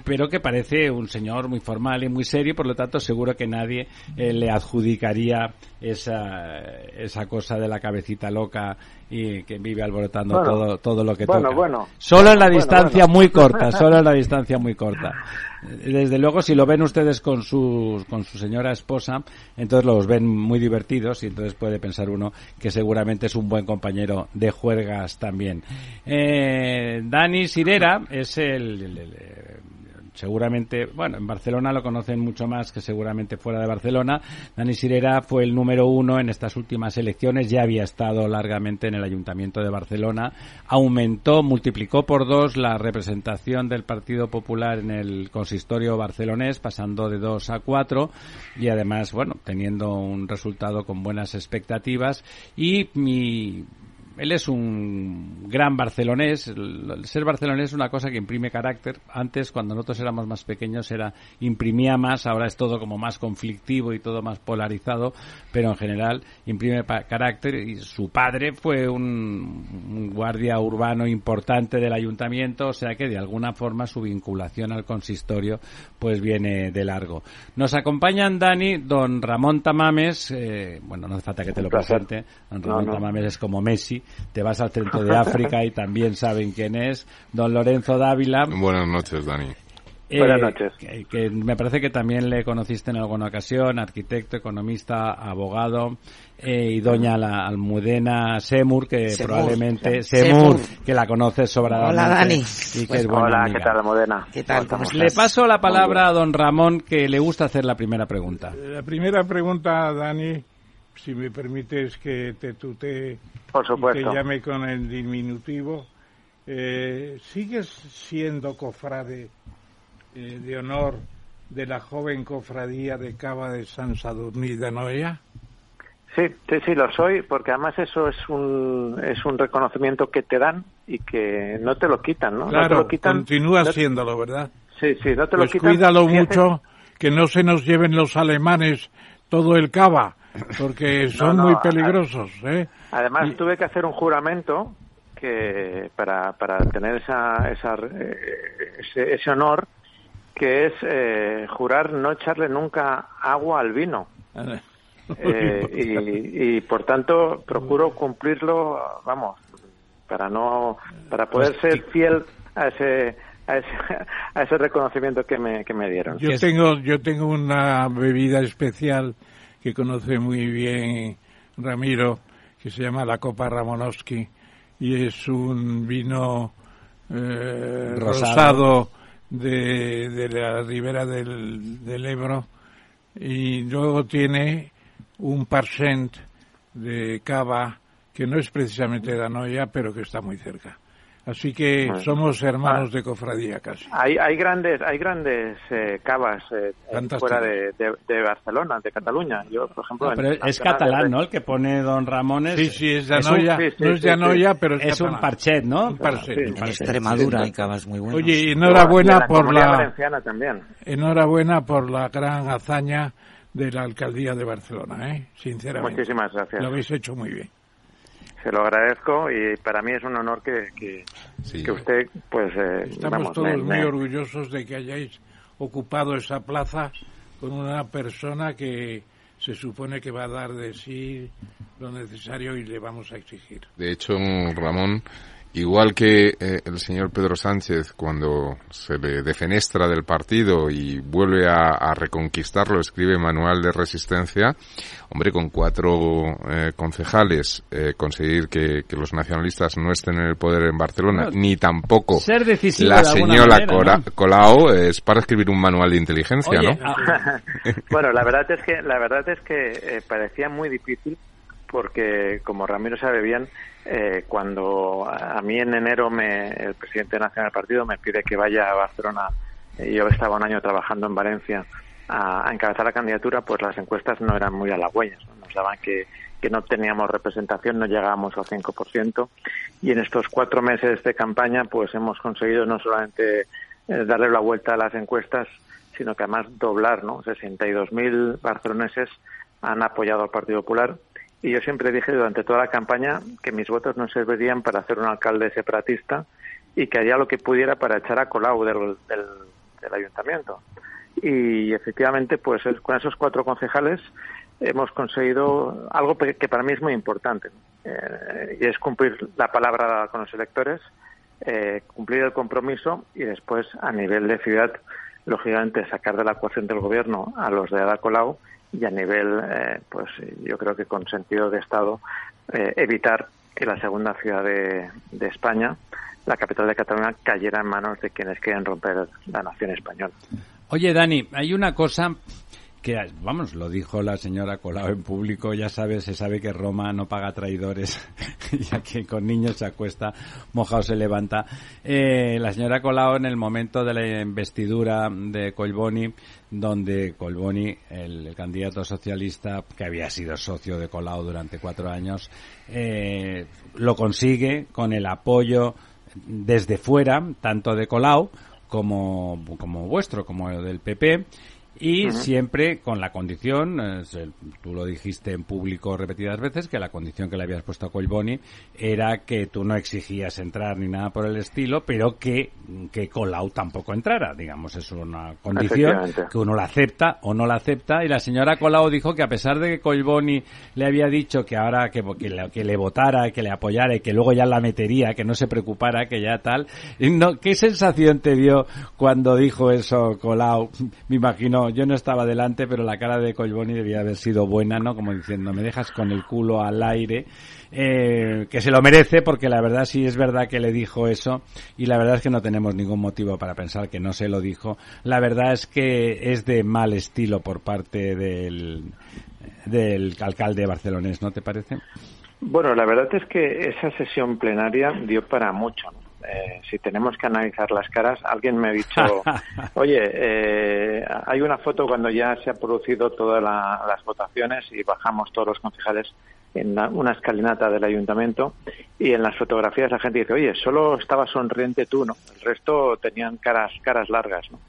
pero que parece un señor muy formal y muy serio, por lo tanto seguro que nadie eh, le adjudicaría esa, esa cosa de la cabecita loca y que vive alborotando Bueno, todo, todo lo que bueno, toca. bueno. Solo en la distancia muy corta, solo en la distancia muy corta. Desde luego, si lo ven ustedes con su, con su señora esposa, entonces los ven muy divertidos y entonces puede pensar uno que seguramente es un buen compañero de juergas también. Eh, Dani Sirera es el, seguramente, bueno, en Barcelona lo conocen mucho más que seguramente fuera de Barcelona. Dani Sirera fue el número uno en estas últimas elecciones, ya había estado largamente en el Ayuntamiento de Barcelona, aumentó, multiplicó por dos la representación del Partido Popular en el consistorio barcelonés, pasando de dos a cuatro y además, bueno, teniendo un resultado con buenas expectativas y mi él es un gran barcelonés. El ser barcelonés es una cosa que imprime carácter. Antes, cuando nosotros éramos más pequeños, era imprimía más. Ahora es todo como más conflictivo y todo más polarizado. Pero en general imprime carácter. Y su padre fue un, un guardia urbano importante del ayuntamiento. O sea que de alguna forma su vinculación al consistorio pues viene de largo. Nos acompañan Dani, don Ramón Tamames. eh, bueno, no hace falta que te lo presente. Don No, Ramón no. Tamames es como Messi, te vas al centro de África y también saben quién es. Don Lorenzo Dávila. Buenas noches, Dani. eh, Buenas noches. Que, que me parece que también le conociste en alguna ocasión, arquitecto, economista, abogado, eh, y doña la Almudena Semur, que Semur. probablemente Semur. Semur, que la conoces sobradamente. Hola, Dani. Y que Pues es buena Hola, amiga. ¿qué tal, Modena? ¿Qué tal? ¿Cómo Le estás? paso la palabra a don Ramón, que le gusta hacer la primera pregunta. La primera pregunta, Dani, si me permites que te tutee Por y te llame con el diminutivo, eh, ¿sigues siendo cofrade eh, de honor de la joven cofradía de Cava de San Sadurní de Noia? Sí, sí, sí, lo soy, porque además eso es un, es un reconocimiento que te dan y que no te lo quitan, ¿no? no te Claro, lo quitan. continúa no- siéndolo, ¿verdad? Sí, sí, no te Pues lo quitan. cuídalo mucho, que no se nos lleven los alemanes todo el Cava, porque son no, muy a- peligrosos, ¿eh? Además, Y- tuve que hacer un juramento que para, para tener esa, esa, eh, ese, ese honor, que es eh, jurar no echarle nunca agua al vino. Eh, y, y, por tanto procuro cumplirlo, vamos, para no, para poder pues ser fiel a ese, a ese, a ese reconocimiento que me, que me dieron. Yo tengo, yo tengo una bebida especial que conoce muy bien Ramiro, que se llama la Copa Ramonowski, y es un vino eh, rosado, de, de, la ribera del, del, Ebro, y luego tiene un parcent de cava que no es precisamente de Anoia, pero que está muy cerca. Así que somos hermanos ah. de cofradía casi. Hay, hay grandes, hay grandes eh, cavas eh, fuera de, de, Barcelona, de Cataluña. Yo, por ejemplo, pero es catalán, ¿no? El que pone Don Ramón Sí, sí, es de Anoia. no es de Anoia, pero es, un parchet, ¿no? Un parchet. En Extremadura hay cavas muy buenas. Oye, enhorabuena por la... Valenciana también. Enhorabuena por la gran hazaña de la alcaldía de Barcelona, ¿eh? Sinceramente. Muchísimas gracias. Lo habéis hecho muy bien se lo agradezco y para mí es un honor que, que, usted, pues... Eh, Estamos todos muy orgullosos de que hayáis ocupado esa plaza con una persona que se supone que va a dar de sí lo necesario y le vamos a exigir. De hecho, Ramón, Igual que eh, el señor Pedro Sánchez, cuando se le defenestra del partido y vuelve a, reconquistarlo, escribe Manual de Resistencia, hombre, con cuatro eh, concejales, eh, conseguir que, los nacionalistas no estén en el poder en Barcelona, ni tampoco la señora Colau, es para escribir un manual de inteligencia, ¿no? Ah, bueno, la verdad es que, la verdad es que parecía muy difícil porque, como Ramiro sabe bien, eh, cuando a mí en enero me, el presidente nacional del partido me pide que vaya a Barcelona, y yo estaba un año trabajando en Valencia a, encabezar la candidatura, pues las encuestas no eran muy halagüeñas, nos daban que, que no teníamos representación, no llegábamos al 5%, y en estos cuatro meses de campaña, pues hemos conseguido no solamente eh, darle la vuelta a las encuestas, sino que además doblar, ¿no? 62.000 barceloneses han apoyado al Partido Popular y yo siempre dije durante toda la campaña que mis votos no servirían para hacer un alcalde separatista y que haría lo que pudiera para echar a Colau del, del, ayuntamiento. Y efectivamente, pues con esos cuatro concejales hemos conseguido algo que para mí es muy importante, eh, y es cumplir la palabra con los electores, eh, cumplir el compromiso y después, a nivel de ciudad, lógicamente, sacar de la ecuación del gobierno a los de Ada Colau y a nivel, eh, pues yo creo que con sentido de Estado, eh, evitar que la segunda ciudad de, de, España, la capital de Cataluña, cayera en manos de quienes quieren romper la nación española. Oye, Dani, hay una cosa que, vamos, lo dijo la señora Colau en público, ya sabes, se sabe que Roma no paga traidores, ya que con niños se acuesta, mojado se levanta. Eh, la señora Colau en el momento de la investidura de Colboni, donde Colboni, el, candidato socialista, que había sido socio de Colau durante cuatro años, eh, lo consigue con el apoyo desde fuera, tanto de Colau como, como vuestro, como del PP, y siempre con la condición, eh, tú lo dijiste en público repetidas veces, que la condición que le habías puesto a Colboni era que tú no exigías entrar ni nada por el estilo, pero que, que Colau tampoco entrara. Digamos, es una condición que uno la acepta o no la acepta. Y la señora Colau dijo que a pesar de que Colboni le había dicho que ahora que, que, le, que le votara, que le apoyara y que luego ya la metería, que no se preocupara, que ya tal. No, ¿Qué sensación te dio cuando dijo eso Colau? Me imagino yo no estaba delante, pero la cara de Colboni debía haber sido buena, ¿no? Como diciendo, me dejas con el culo al aire, eh, que se lo merece, porque la verdad sí es verdad que le dijo eso, y la verdad es que no tenemos ningún motivo para pensar que no se lo dijo. La verdad es que es de mal estilo por parte del, del alcalde barcelonés, ¿no te parece? Bueno, la verdad es que esa sesión plenaria dio para mucho, ¿no? Eh, si tenemos que analizar las caras, alguien me ha dicho, oye, eh, hay una foto cuando ya se ha producido todas las votaciones y bajamos todos los concejales en una escalinata del ayuntamiento y en las fotografías la gente dice, oye, solo estaba sonriente tú, ¿no? El resto tenían caras, caras largas, ¿no?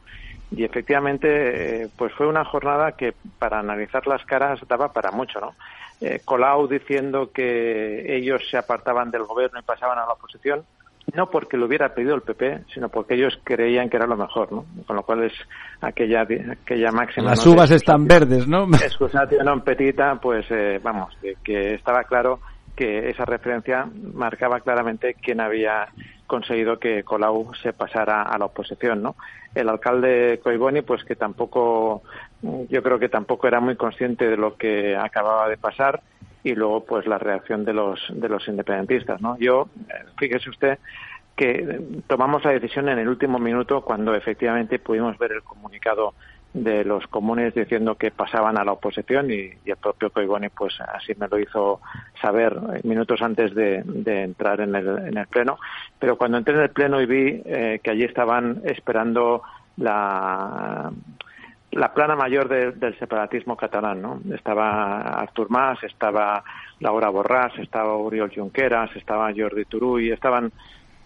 Y efectivamente, eh, pues fue una jornada que para analizar las caras daba para mucho, ¿no? Colau diciendo que ellos se apartaban del gobierno y pasaban a la oposición, no porque lo hubiera pedido el PP, sino porque ellos creían que era lo mejor, ¿no? Con lo cual es aquella aquella máxima. Las uvas están verdes, ¿no? Excusatio non petita, pues eh, vamos, que, estaba claro que esa referencia marcaba claramente quién había conseguido que Colau se pasara a la oposición, ¿no? El alcalde Coiboni, pues que tampoco, yo creo que tampoco era muy consciente de lo que acababa de pasar y luego, pues la reacción de los de los independentistas, ¿no? Yo, eh, fíjese usted que tomamos la decisión en el último minuto cuando efectivamente pudimos ver el comunicado de los comunes diciendo que pasaban a la oposición y, el propio Coiboni pues así me lo hizo saber minutos antes de, entrar en el, en el, pleno pero cuando entré en el pleno y vi eh, que allí estaban esperando la la plana mayor del separatismo catalán, ¿no? Estaba Artur Mas, estaba Laura Borràs, estaba Oriol Junqueras, estaba Jordi Turull, estaban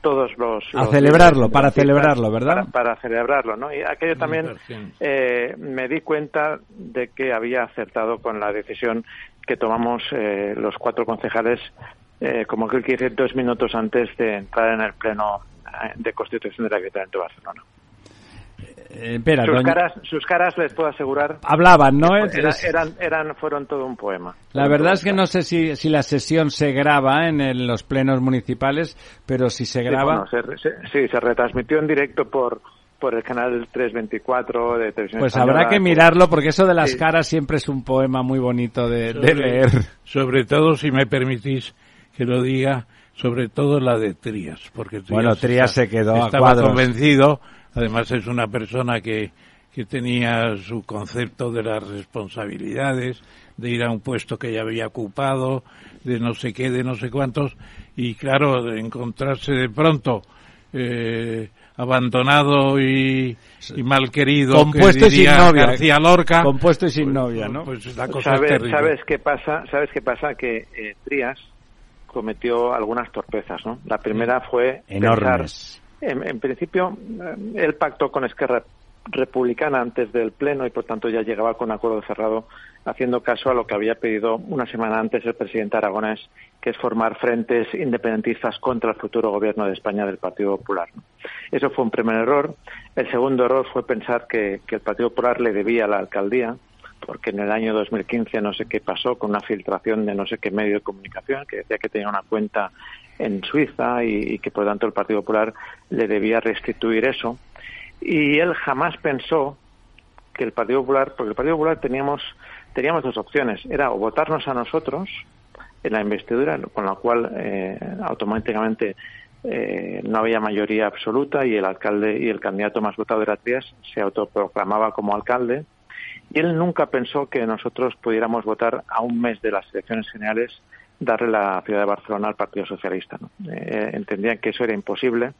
todos los... A celebrarlo, para celebrarlo, ¿verdad? Para, celebrarlo, ¿no? Y aquello también eh, me di cuenta de que había acertado con la decisión que tomamos eh, los cuatro concejales, eh, como que quiere dos minutos antes de entrar en el pleno de constitución del Ayuntamiento de Barcelona. Eh, sus, caras, sus caras, les puedo asegurar. Hablaban, ¿no? eran, eran, fueron todo un poema. La verdad es que no sé si, si la sesión se graba en los plenos municipales, pero si se graba. Sí, se, retransmitió en directo por, por el canal 324 de televisión. Pues habrá que mirarlo porque eso de las caras siempre es un poema muy bonito de, leer. Sobre todo, si me permitís que lo diga, sobre todo la de Trías. Porque bueno, Trías se quedó estaba convencido Además es una persona que, que tenía su concepto de las responsabilidades, de ir a un puesto que ya había ocupado, de no sé qué, de no sé cuántos, y claro, de encontrarse de pronto eh, abandonado y, y, mal querido, compuesto y sin novia, García Lorca, compuesto y sin novia, ¿no? Pues la cosa ¿Sabes, ¿Sabes qué pasa? ¿Sabes qué pasa? Que eh, Trías cometió algunas torpezas, ¿no? La primera fue enormes. En, principio, él eh, pactó con Esquerra Republicana antes del Pleno y, por tanto, ya llegaba con acuerdo cerrado, haciendo caso a lo que había pedido una semana antes el presidente aragonés, que es formar frentes independentistas contra el futuro gobierno de España del Partido Popular. Eso fue un primer error. El segundo error fue pensar que, que el Partido Popular le debía a la alcaldía porque en el año 2015 no sé qué pasó con una filtración de no sé qué medio de comunicación que decía que tenía una cuenta en Suiza y, que por lo tanto el Partido Popular le debía restituir eso. Y él jamás pensó que el Partido Popular, porque el Partido Popular teníamos, teníamos dos opciones, era o votarnos a nosotros en la investidura, con la cual eh, automáticamente eh, no había mayoría absoluta y el alcalde y el candidato más votado era Trías se autoproclamaba como alcalde y él nunca pensó que nosotros pudiéramos votar a un mes de las elecciones generales darle la ciudad de Barcelona al Partido Socialista. Eh, entendían que eso era imposible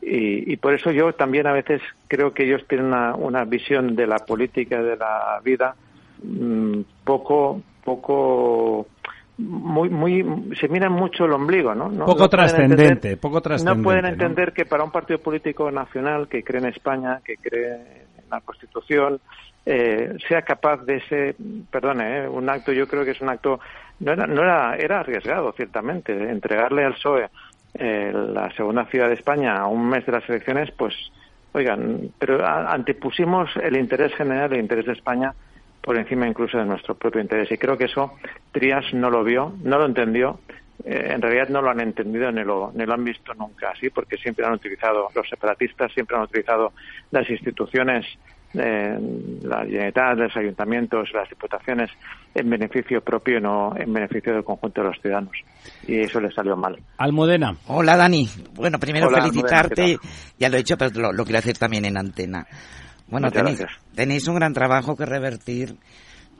y, por eso yo también a veces creo que ellos tienen una, visión de la política de la vida mm, poco poco muy muy se miran mucho el ombligo no, poco trascendente poco trascendente no pueden entender que para un partido político nacional que cree en España que cree en la Constitución eh, sea capaz de ese, perdone, eh, un acto, yo creo que es un acto, no era, no era, era arriesgado, ciertamente, entregarle al PSOE eh, la segunda ciudad de España a un mes de las elecciones, pues, oigan, pero antepusimos el interés general, el interés de España, por encima incluso de nuestro propio interés. Y creo que eso Trias no lo vio, no lo entendió. en realidad no lo han entendido ni lo, ni lo han visto nunca así, porque siempre han utilizado, los separatistas siempre han utilizado las instituciones la Generalitat, los ayuntamientos, las diputaciones en beneficio propio y no en beneficio del conjunto de los ciudadanos. Y eso le salió mal. Almudena. Hola, Dani. Bueno, primero felicitarte. ya lo he hecho, pero lo, quiero hacer también en antena. Bueno, tenéis, tenéis, un gran trabajo que revertir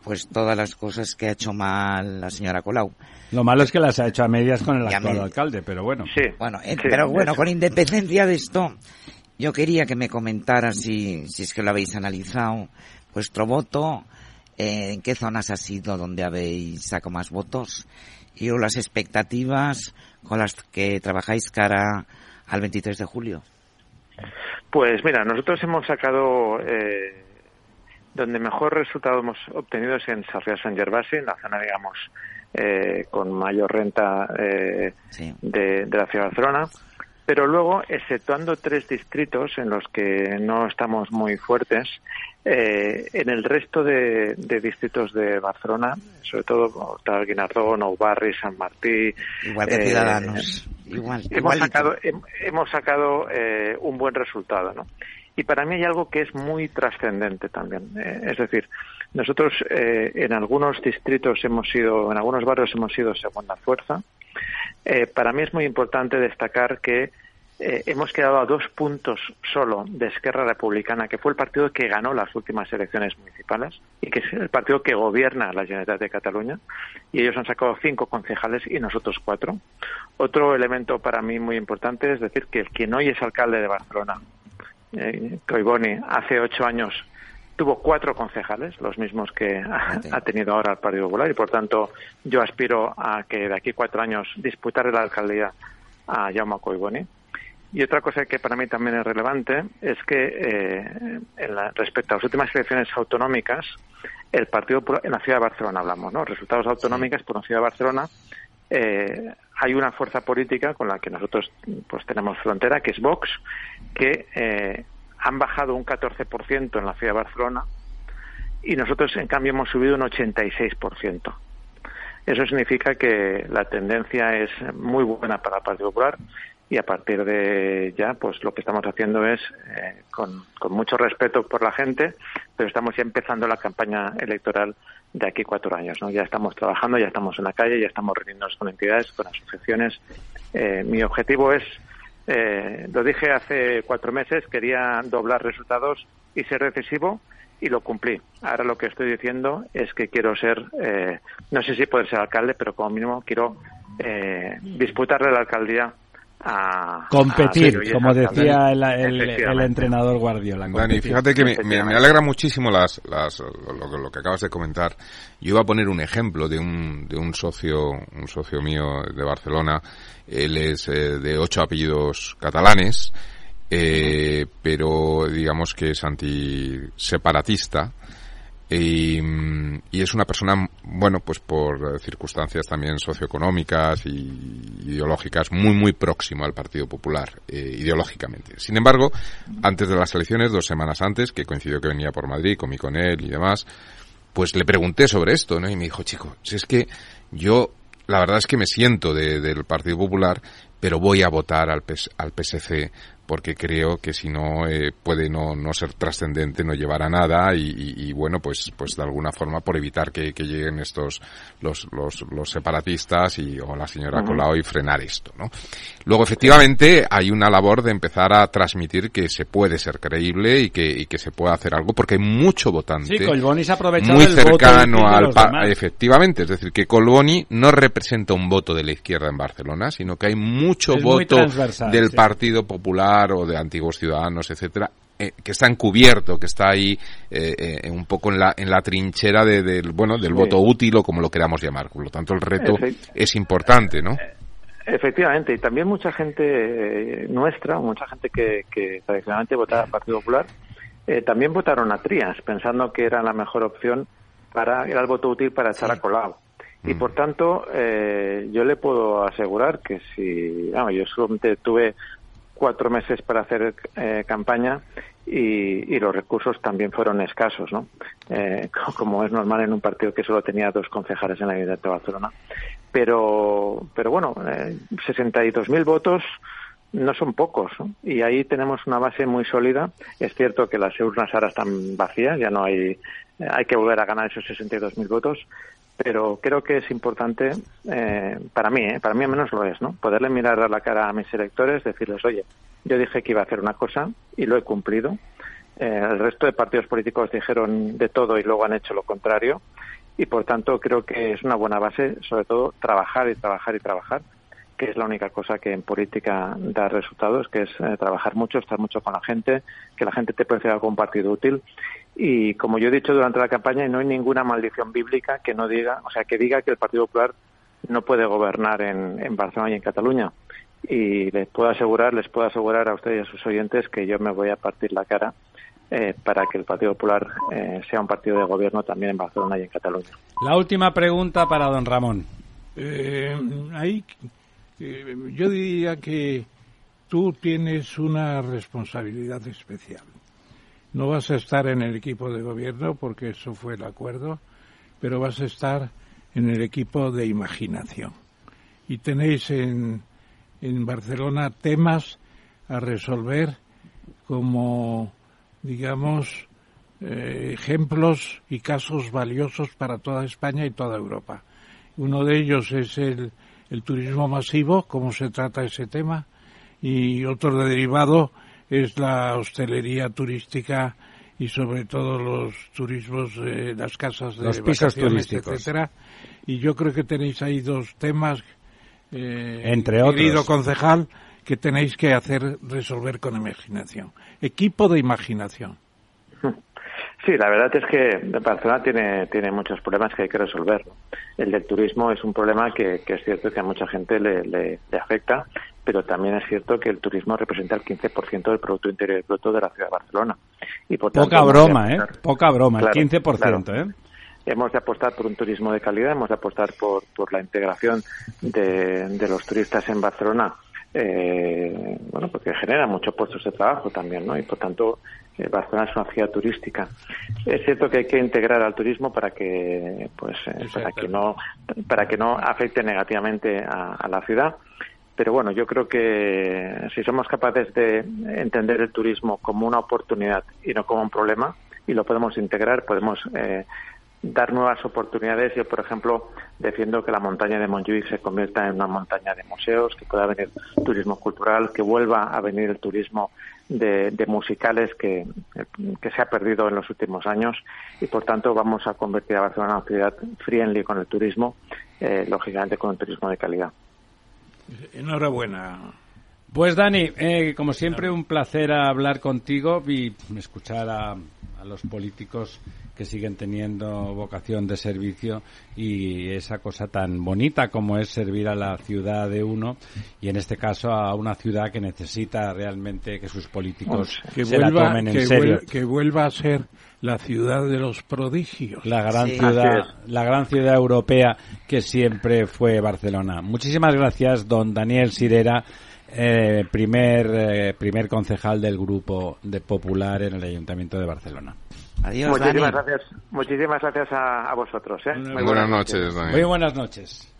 pues todas las cosas que ha hecho mal la señora Colau. Lo malo es que las ha hecho a medias con el actual alcalde, pero bueno. Sí. Bueno, eh, pero bueno, con independencia de esto, yo quería que me comentara si, si es que lo habéis analizado, vuestro voto, eh, en qué zonas ha sido donde habéis sacado más votos y las expectativas con las que trabajáis cara al 23 de julio. Pues mira, nosotros hemos sacado eh, donde mejor resultado hemos obtenido es en Sarriá San Gervasi, en la zona, digamos, eh, con mayor renta de, de, la ciudad de Barcelona Pero luego, exceptuando tres distritos en los que no estamos muy fuertes, eh, en el resto de, distritos de Barcelona, sobre todo Guinardó, Nou Barri, San Martí. Igual que Ciudadanos. Igual, hemos sacado, hemos sacado eh, un buen resultado, ¿no? Y para mí hay algo que es muy trascendente también. Eh, es decir, nosotros eh, en algunos distritos hemos sido, en algunos barrios hemos sido segunda fuerza. Eh, para mí es muy importante destacar que eh, hemos quedado a dos puntos solo de Esquerra Republicana, que fue el partido que ganó las últimas elecciones municipales y que es el partido que gobierna la Generalitat de Cataluña. Y ellos han sacado cinco concejales y nosotros cuatro. Otro elemento para mí muy importante es decir que el quien hoy es alcalde de Barcelona, eh, Coiboni, hace ocho años tuvo cuatro concejales, los mismos que ha, tenido ahora el Partido Popular, y por tanto yo aspiro a que de aquí cuatro años disputarle la alcaldía a Jaume Coiboni. Y otra cosa que para mí también es relevante es que eh, respecto a las últimas elecciones autonómicas, el Partido en la ciudad de Barcelona hablamos, ¿no? Resultados autonómicos por la ciudad de Barcelona. Eh, hay una fuerza política con la que nosotros pues tenemos frontera, que es Vox, que eh, han bajado un 14% en la ciudad de Barcelona y nosotros, en cambio, hemos subido un 86%. Eso significa que la tendencia es muy buena para el Partido Popular y a partir de ya, pues lo que estamos haciendo es, eh, con, mucho respeto por la gente, pero estamos ya empezando la campaña electoral de aquí cuatro años. ¿no? Ya estamos trabajando, ya estamos en la calle, ya estamos reuniéndonos con entidades, con asociaciones. Eh, mi objetivo es eh, lo dije hace cuatro meses, quería doblar resultados y ser decisivo y lo cumplí. Ahora lo que estoy diciendo es que quiero ser, eh, no sé si puedo ser alcalde, pero como mínimo quiero eh, disputarle la alcaldía competir, como decía el, entrenador Guardiola. Dani, fíjate que me, alegra muchísimo las, las, lo, que acabas de comentar. Yo iba a poner un ejemplo de un, de un socio, un socio mío de Barcelona. Él es eh, de ocho apellidos catalanes, eh, pero digamos que es antiseparatista y, y, es una persona, bueno, pues por circunstancias también socioeconómicas y ideológicas, muy, muy próximo al Partido Popular, eh, ideológicamente. Sin embargo, antes de las elecciones, dos semanas antes, que coincidió que venía por Madrid, comí con él y demás, pues le pregunté sobre esto, ¿no? Y me dijo, chico, si es que yo, la verdad es que me siento de, del Partido Popular, pero voy a votar al, al PSC porque creo que si no eh, puede no, no ser trascendente, no llevar a nada y, bueno, pues pues de alguna forma por evitar que, lleguen estos los, los, los, separatistas y o la señora Colau y frenar esto, ¿no? Luego efectivamente hay una labor de empezar a transmitir que se puede ser creíble y que, y que se puede hacer algo porque hay mucho votante muy cercano al efectivamente, es decir, que Colboni no representa un voto de la izquierda en Barcelona, sino que hay mucho voto del Partido Popular o de antiguos ciudadanos, etcétera, eh, que está encubierto, que está ahí eh, eh, un poco en la, en la trinchera de, del, bueno, del voto útil o como lo queramos llamar. Por lo tanto, el reto es importante, ¿no? Efectivamente, y también mucha gente nuestra, mucha gente que, que tradicionalmente votaba al Partido Popular, también votaron a Trías, pensando que era la mejor opción para, era el voto útil para echar a Colau. Y mm. por tanto, yo le puedo asegurar que si, vamos, yo solamente tuve cuatro meses para hacer eh, campaña y, los recursos también fueron escasos, ¿no? Eh, como es normal en un partido que solo tenía dos concejales en la Unidad de Barcelona. Pero, pero bueno, eh, 62.000 votos no son pocos y ahí tenemos una base muy sólida. Es cierto que las urnas ahora están vacías, ya no hay, hay que volver a ganar esos 62.000 votos, pero creo que es importante, eh, para mí, eh, para mí al menos lo es, ¿no? Poderle mirar a la cara a mis electores, decirles, oye, yo dije que iba a hacer una cosa y lo he cumplido. Eh, el resto de partidos políticos dijeron de todo y luego han hecho lo contrario. Y por tanto creo que es una buena base, sobre todo, trabajar y trabajar y trabajar, que es la única cosa que en política da resultados, que es trabajar mucho, estar mucho con la gente, que la gente te puede algo un partido útil y como yo he dicho durante la campaña, no hay ninguna maldición bíblica que no diga, o sea, que diga que el Partido Popular no puede gobernar en, en Barcelona y en Cataluña. Y les puedo asegurar, les puedo asegurar a ustedes y a sus oyentes que yo me voy a partir la cara eh, para que el Partido Popular eh, sea un partido de gobierno también en Barcelona y en Cataluña. La última pregunta para don Ramón. Eh, ahí, yo diría que tú tienes una responsabilidad especial. No vas a estar en el equipo de gobierno porque eso fue el acuerdo, pero vas a estar en el equipo de imaginación. Y tenéis en, en Barcelona temas a resolver como, digamos, eh, ejemplos y casos valiosos para toda España y toda Europa. Uno de ellos es el, el turismo masivo, cómo se trata ese tema, y otro derivado es la hostelería turística y sobre todo los turismos, eh, las casas de los pisos turísticos, etcétera. Y yo creo que tenéis ahí dos temas, eh, entre otros, querido concejal, que tenéis que hacer resolver con imaginación. Equipo de imaginación. Sí, la verdad es que Barcelona tiene, tiene muchos problemas que hay que resolver. El del turismo es un problema que, es cierto que a mucha gente le, le, afecta, pero también es cierto que el turismo representa el 15% del Producto Interior Bruto de la ciudad de Barcelona. Y Poca broma, ¿eh? Poca broma, el 15%, ¿eh? Hemos de apostar por un turismo de calidad, hemos de apostar por, por la integración de, de los turistas en Barcelona eh, bueno, porque genera muchos puestos de trabajo también, ¿no? Y por tanto, eh, Barcelona es una ciudad turística. Es cierto que hay que integrar al turismo para que, pues, eh, para que no, para que no afecte negativamente a, la ciudad. Pero bueno, yo creo que si somos capaces de entender el turismo como una oportunidad y no como un problema, y lo podemos integrar, podemos eh, dar nuevas oportunidades. Yo, por ejemplo, defiendo que la montaña de Montjuic se convierta en una montaña de museos, que pueda venir turismo cultural, que vuelva a venir el turismo de, musicales que, que, se ha perdido en los últimos años y, por tanto, vamos a convertir a Barcelona en una ciudad friendly con el turismo, eh, lógicamente con un turismo de calidad. Enhorabuena. Pues Dani, eh, como siempre un placer hablar contigo y escuchar a, a los políticos que siguen teniendo vocación de servicio y esa cosa tan bonita como es servir a la ciudad de uno y en este caso a una ciudad que necesita realmente que sus políticos que se vuelva, la tomen en serio. que vuelva a ser la ciudad de los prodigios. La gran ciudad, la gran ciudad europea que siempre fue Barcelona. Muchísimas gracias, don Daniel Sirera. Eh, primer eh, primer concejal del grupo de Popular en el Ayuntamiento de Barcelona. Adiós, muchísimas gracias, muchísimas gracias a, vosotros. ¿eh? Muy buenas, noches. Muy buenas noches.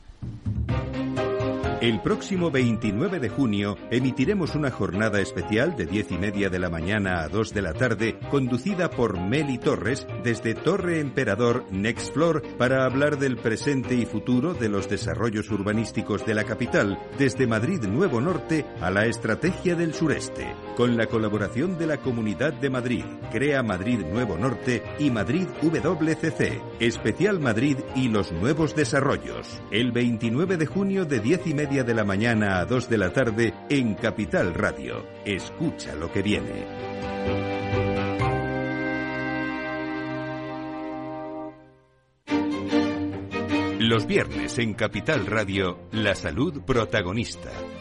El próximo 29 de junio emitiremos una jornada especial de 10 y media de la mañana a 2 de la tarde, conducida por Meli Torres desde Torre Emperador Next Floor para hablar del presente y futuro de los desarrollos urbanísticos de la capital, desde Madrid Nuevo Norte a la estrategia del sureste, con la colaboración de la Comunidad de Madrid, Crea Madrid Nuevo Norte y Madrid WCC, Especial Madrid y los nuevos desarrollos. El 29 de junio de 10 y media de la mañana a 2 de la tarde en Capital Radio. Escucha lo que viene. Los viernes en Capital Radio, la salud protagonista.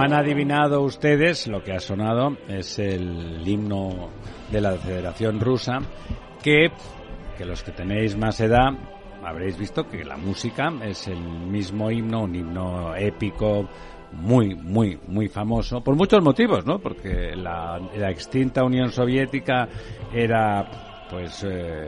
Han adivinado ustedes, lo que ha sonado es el himno de la Federación Rusa, que, que los que tenéis más edad habréis visto que la música es el mismo himno, un himno épico, muy, muy, muy famoso, por muchos motivos, ¿no? Porque la, extinta Unión Soviética era, pues, eh,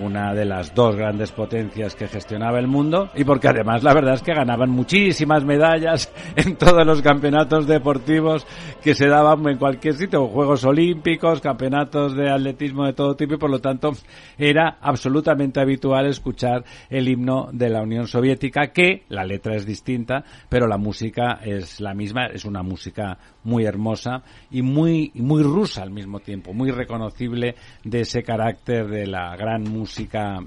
una de las dos grandes potencias que gestionaba el mundo y porque además la verdad es que ganaban muchísimas medallas en todos los campeonatos deportivos que se daban en cualquier sitio, Juegos Olímpicos, campeonatos de atletismo de todo tipo y por lo tanto era absolutamente habitual escuchar el himno de la Unión Soviética que la letra es distinta pero la música es la misma, es una música muy hermosa y muy, muy rusa al mismo tiempo, muy reconocible de ese carácter de la gran música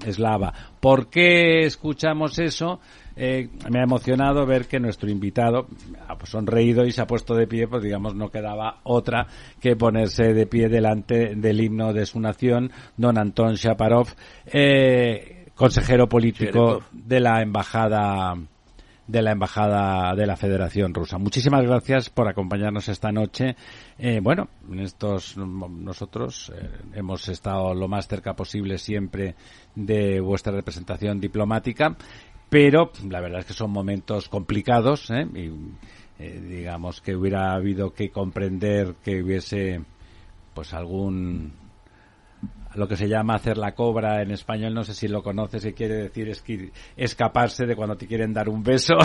eslava. ¿Por qué escuchamos eso? Eh, me ha emocionado ver que nuestro invitado ha sonreído y se ha puesto de pie, pues digamos no quedaba otra que ponerse de pie delante del himno de su nación, don Anton Shaparov, eh, consejero político de la embajada de la Embajada de la Federación Rusa. Muchísimas gracias por acompañarnos esta noche. Eh, bueno, en estos nosotros eh, hemos estado lo más cerca posible siempre de vuestra representación diplomática, pero la verdad es que son momentos complicados ¿eh? y digamos que hubiera habido que comprender que hubiese pues algún lo que se llama hacer la cobra en español, no sé si lo conoces, y quiere decir es escaparse de cuando te quieren dar un beso.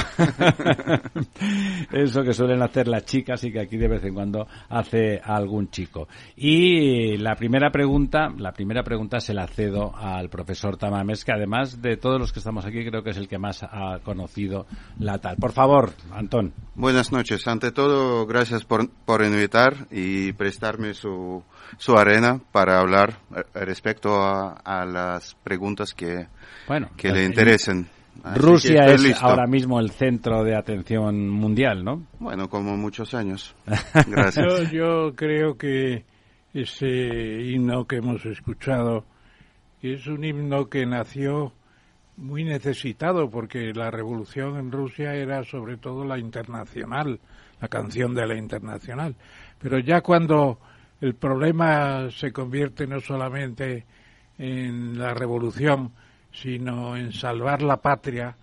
Eso que suelen hacer las chicas y que aquí de vez en cuando hace algún chico. Y la primera pregunta, la primera pregunta se la cedo al profesor Tamames, que además de todos los que estamos aquí creo que es el que más ha conocido la tal. Por favor, Antón. Buenas noches. Ante todo, gracias por, por invitar y prestarme su su arena para hablar eh, respecto a, las preguntas que, que le interesen. Rusia es ahora mismo el centro de atención mundial, ¿no? Bueno, como muchos años. Gracias. yo, creo que ese himno que hemos escuchado es un himno que nació muy necesitado porque la revolución en Rusia era sobre todo la internacional, la canción de la internacional. Pero ya cuando el problema se convierte no solamente en la revolución, sino en salvar la patria,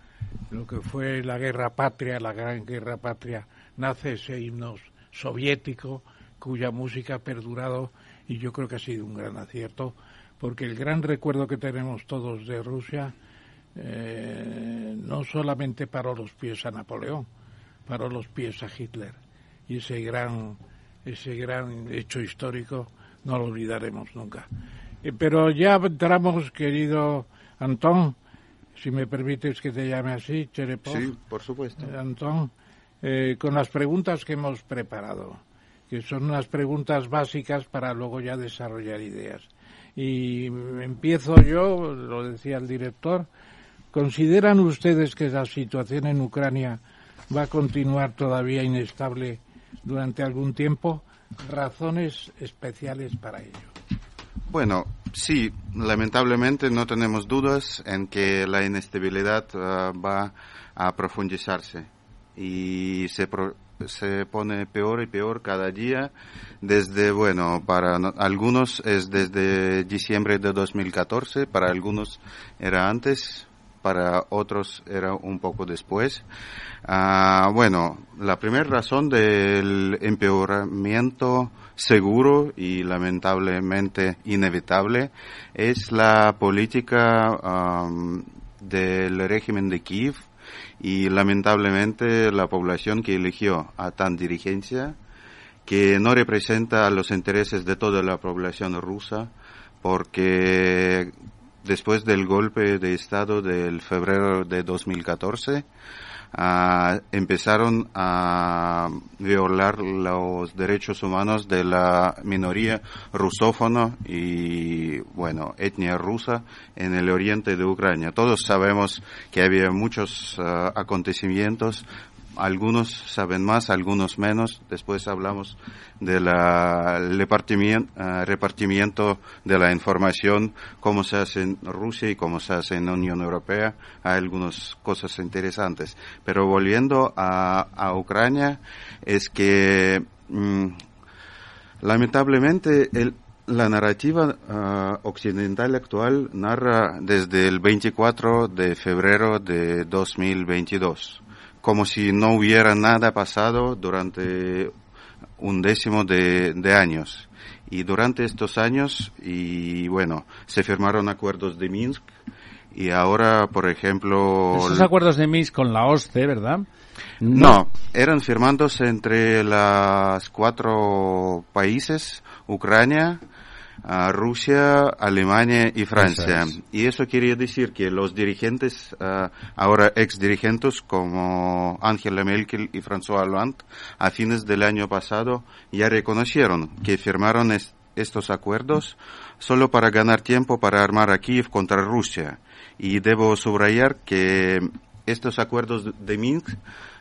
lo que fue la guerra patria, la gran guerra patria, nace ese himno soviético cuya música ha perdurado y yo creo que ha sido un gran acierto, porque el gran recuerdo que tenemos todos de Rusia eh, no solamente paró los pies a Napoleón, paró los pies a Hitler. Y ese gran ese gran hecho histórico no lo olvidaremos nunca. Eh, pero ya entramos, querido Antón, si me permites que te llame así, Cherepov. Sí, por supuesto. Eh, Antón, eh, con las preguntas que hemos preparado, que son unas preguntas básicas para luego ya desarrollar ideas. Y empiezo yo, lo decía el director, ¿consideran ustedes que la situación en Ucrania va a continuar todavía inestable durante algún tiempo, razones especiales para ello. Bueno, sí, lamentablemente no tenemos dudas en que la inestabilidad ah, va a profundizarse y se, se pone peor y peor cada día. Desde, bueno, para algunos es desde diciembre de 2014, para algunos era antes, para otros era un poco después. Ah, bueno, la primera razón del empeoramiento seguro y lamentablemente inevitable es la política del régimen de Kiev y lamentablemente la población que eligió a tan dirigencia que no representa los intereses de toda la población rusa porque después del golpe de Estado del febrero de 2014, ah, empezaron a violar los derechos humanos de la minoría rusófona y, bueno, etnia rusa en el oriente de Ucrania. Todos sabemos que había muchos ah, acontecimientos algunos saben más, algunos menos. Después hablamos del repartimiento, de la información, cómo se hace en Rusia y cómo se hace en la Unión Europea. Hay algunas cosas interesantes. Pero volviendo a, Ucrania, es que mm, lamentablemente la narrativa ah, occidental actual narra desde el 24 de febrero de 2022 como si no hubiera nada pasado durante un décimo de, años. Y durante estos años, y bueno, se firmaron acuerdos de Minsk y ahora, por ejemplo... Esos acuerdos de Minsk con la OSCE, ¿verdad? No, eran firmados entre las cuatro países, Ucrania, Rusia, Alemania y Francia. Y eso quiere decir que los dirigentes, ah, ahora ex dirigentes como Angela Merkel y François Hollande, a fines del año pasado ya reconocieron que firmaron estos acuerdos solo para ganar tiempo para armar a Kiev contra Rusia. Y debo subrayar que estos acuerdos de Minsk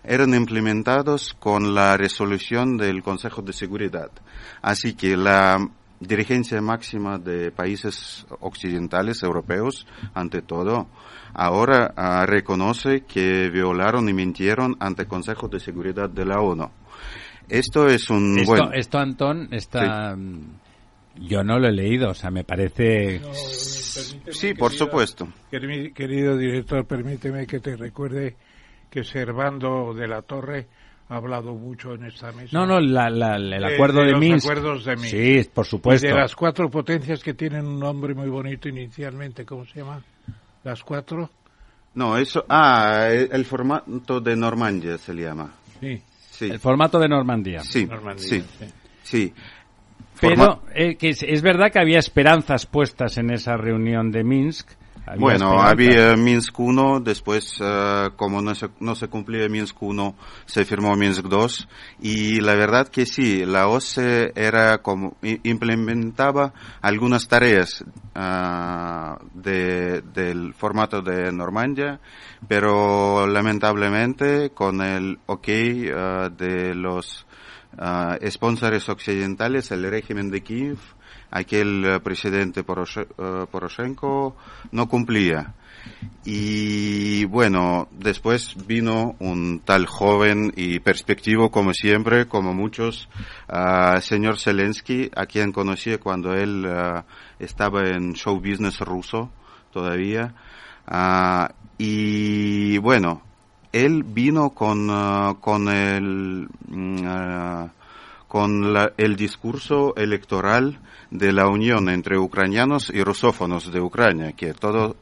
eran implementados con la resolución del Consejo de Seguridad. Así que la dirigencia máxima de países occidentales, europeos, ante todo, ahora ah, reconoce que violaron y mintieron ante el Consejo de Seguridad de la ONU. Esto es un esto, Esto, Antón, está... Yo no lo he leído, o sea, me parece... sí, por supuesto. Querido director, permíteme que te recuerde que Servando de la Torre hablado mucho en esta mesa. No, no, la, el acuerdo de, Minsk. acuerdos de Minsk. Sí, por supuesto. de las cuatro potencias que tienen un nombre muy bonito inicialmente, ¿cómo se llama? Las cuatro. No, eso. Ah, el, formato de Normandía se llama. Sí. sí. El formato de Normandía. Sí, sí. sí. Pero eh, que es, verdad que había esperanzas puestas en esa reunión de Minsk bueno, había Minsk 1, después eh, como no se, no se cumplía Minsk 1, se firmó Minsk 2 y la verdad que sí, la OSCE era como, implementaba algunas tareas uh, de, del formato de Normandía, pero lamentablemente con el ok uh, de los uh, sponsores occidentales, el régimen de Kiev, aquel eh, presidente eh, Poroshenko no cumplía. Y bueno, después vino un tal joven y perspectivo como siempre, como muchos, señor Zelensky, a quien conocí cuando él uh, estaba en show business ruso todavía. Uh, y bueno, él vino con, con el, mm, con el discurso electoral de la unión entre ucranianos y rusófonos de Ucrania, que todos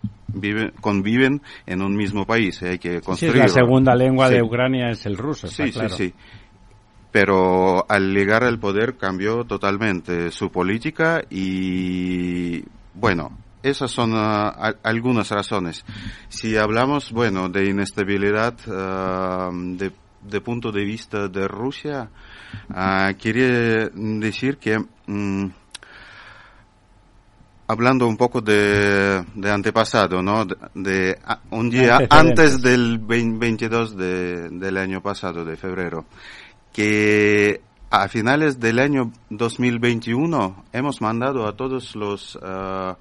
conviven en un mismo país. Hay que construir. la segunda lengua de Ucrania es el ruso. sí, sí, sí. Pero al llegar al poder cambió totalmente su política y, bueno, esas son ah, algunas razones. Si hablamos, bueno, de inestabilidad uh, de, de, punto de vista de Rusia, uh, quería decir que um, hablando un poco de, de antepasado, ¿no? De, un día antes del 22 de, del año pasado, de febrero, que a finales del año 2021 hemos mandado a todos los uh,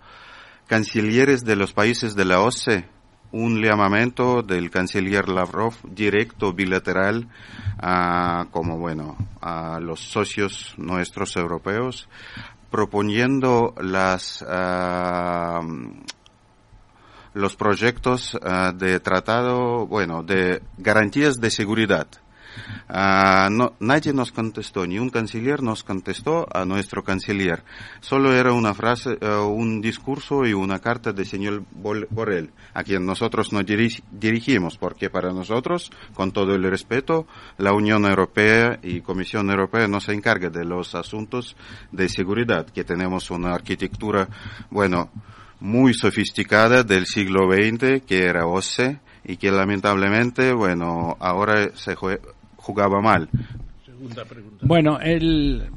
cancilleres de los países de la OSCE un llamamiento del canciller Lavrov directo bilateral a, como bueno, a los socios nuestros europeos proponiendo las, uh, los proyectos uh, de tratado, bueno, de garantías de seguridad Uh, no, nadie nos contestó, ni un canciller nos contestó a nuestro canciller. Solo era una frase, uh, un discurso y una carta de señor Borrell, a quien nosotros nos dirigimos, porque para nosotros, con todo el respeto, la Unión Europea y Comisión Europea no se encarga de los asuntos de seguridad, que tenemos una arquitectura, bueno, muy sofisticada del siglo XX, que era OSCE, y que lamentablemente, bueno, ahora se jugaba mal. Bueno, el,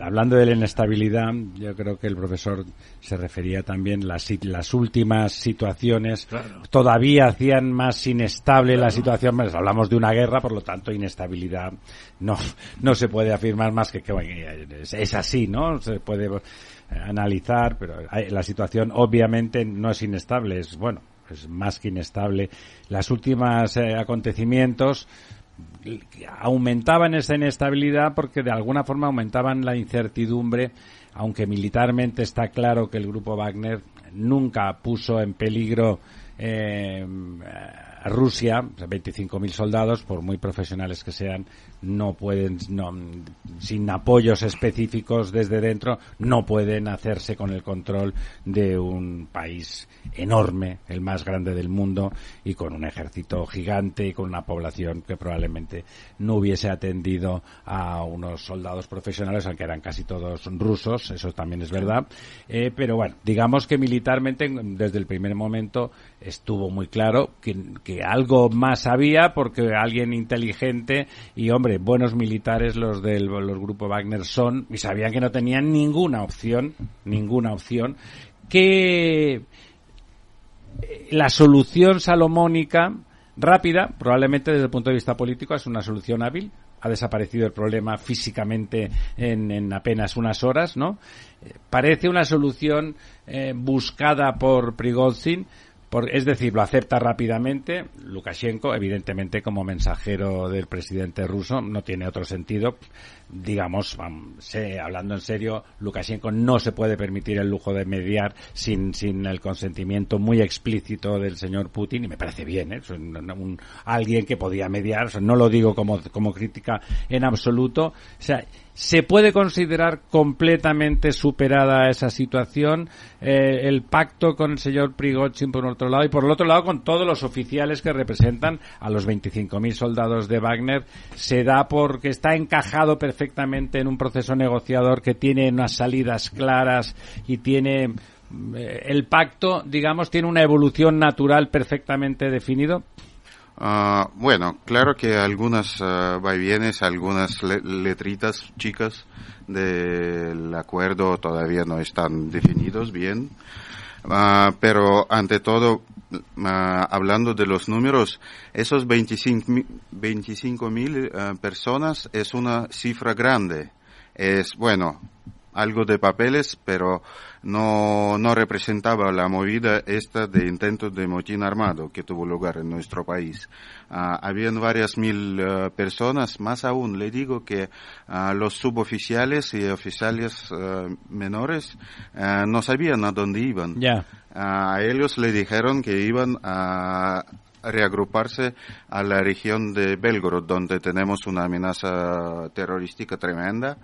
hablando de la inestabilidad, yo creo que el profesor se refería también las las últimas situaciones todavía hacían más inestable la situación. Pues hablamos de una guerra, por lo tanto inestabilidad no no se puede afirmar más que que es, así, ¿no? Se puede analizar, pero la situación obviamente no es inestable, es bueno, es más que inestable. Las últimas eh, acontecimientos aumentaban esa inestabilidad porque de alguna forma aumentaban la incertidumbre, aunque militarmente está claro que el grupo Wagner nunca puso en peligro eh, Rusia, 25.000 soldados, por muy profesionales que sean, no pueden, no, sin apoyos específicos desde dentro, no pueden hacerse con el control de un país enorme, el más grande del mundo, y con un ejército gigante y con una población que probablemente no hubiese atendido a unos soldados profesionales, aunque eran casi todos rusos, eso también es verdad. Eh, pero bueno, digamos que militarmente, desde el primer momento, estuvo muy claro que, que algo más había, porque alguien inteligente y, hombre, buenos militares los del los grupo Wagner son y sabían que no tenían ninguna opción, ninguna opción, que eh, la solución salomónica rápida, probablemente desde el punto de vista político es una solución hábil, ha desaparecido el problema físicamente en, apenas unas horas, ¿no? Eh, parece una solución eh, buscada por Prigozhin, es decir, lo acepta rápidamente. Lukashenko, evidentemente, como mensajero del presidente ruso, no tiene otro sentido. Digamos, hablando en serio, Lukashenko no se puede permitir el lujo de mediar sin, sin el consentimiento muy explícito del señor Putin, y me parece bien, ¿eh? alguien que podía mediar, no lo digo como, como crítica en absoluto. O sea, ¿Se puede considerar completamente superada esa situación? Eh, el pacto con el señor Prigozhin por otro lado y por el otro lado con todos los oficiales que representan a los 25.000 soldados de Wagner se da porque está encajado perfectamente en un proceso negociador que tiene unas salidas claras y tiene eh, el pacto, digamos, tiene una evolución natural perfectamente definido. Ah, bueno, claro que algunas uh, vaivienes, algunas letritas chicas del acuerdo todavía no están definidos bien, uh, pero ante todo, hablando de los números, esos 25 mil personas es una cifra grande. Es, bueno, algo de papeles, pero no, no representaba la movida esta de intentos de motín armado que tuvo lugar en nuestro país. Uh, habían varias mil uh, personas, más aún le digo que uh, los suboficiales y oficiales menores no sabían a dónde iban. A ellos le dijeron que iban a reagruparse a la región de Belgorod, donde tenemos una amenaza terrorística tremenda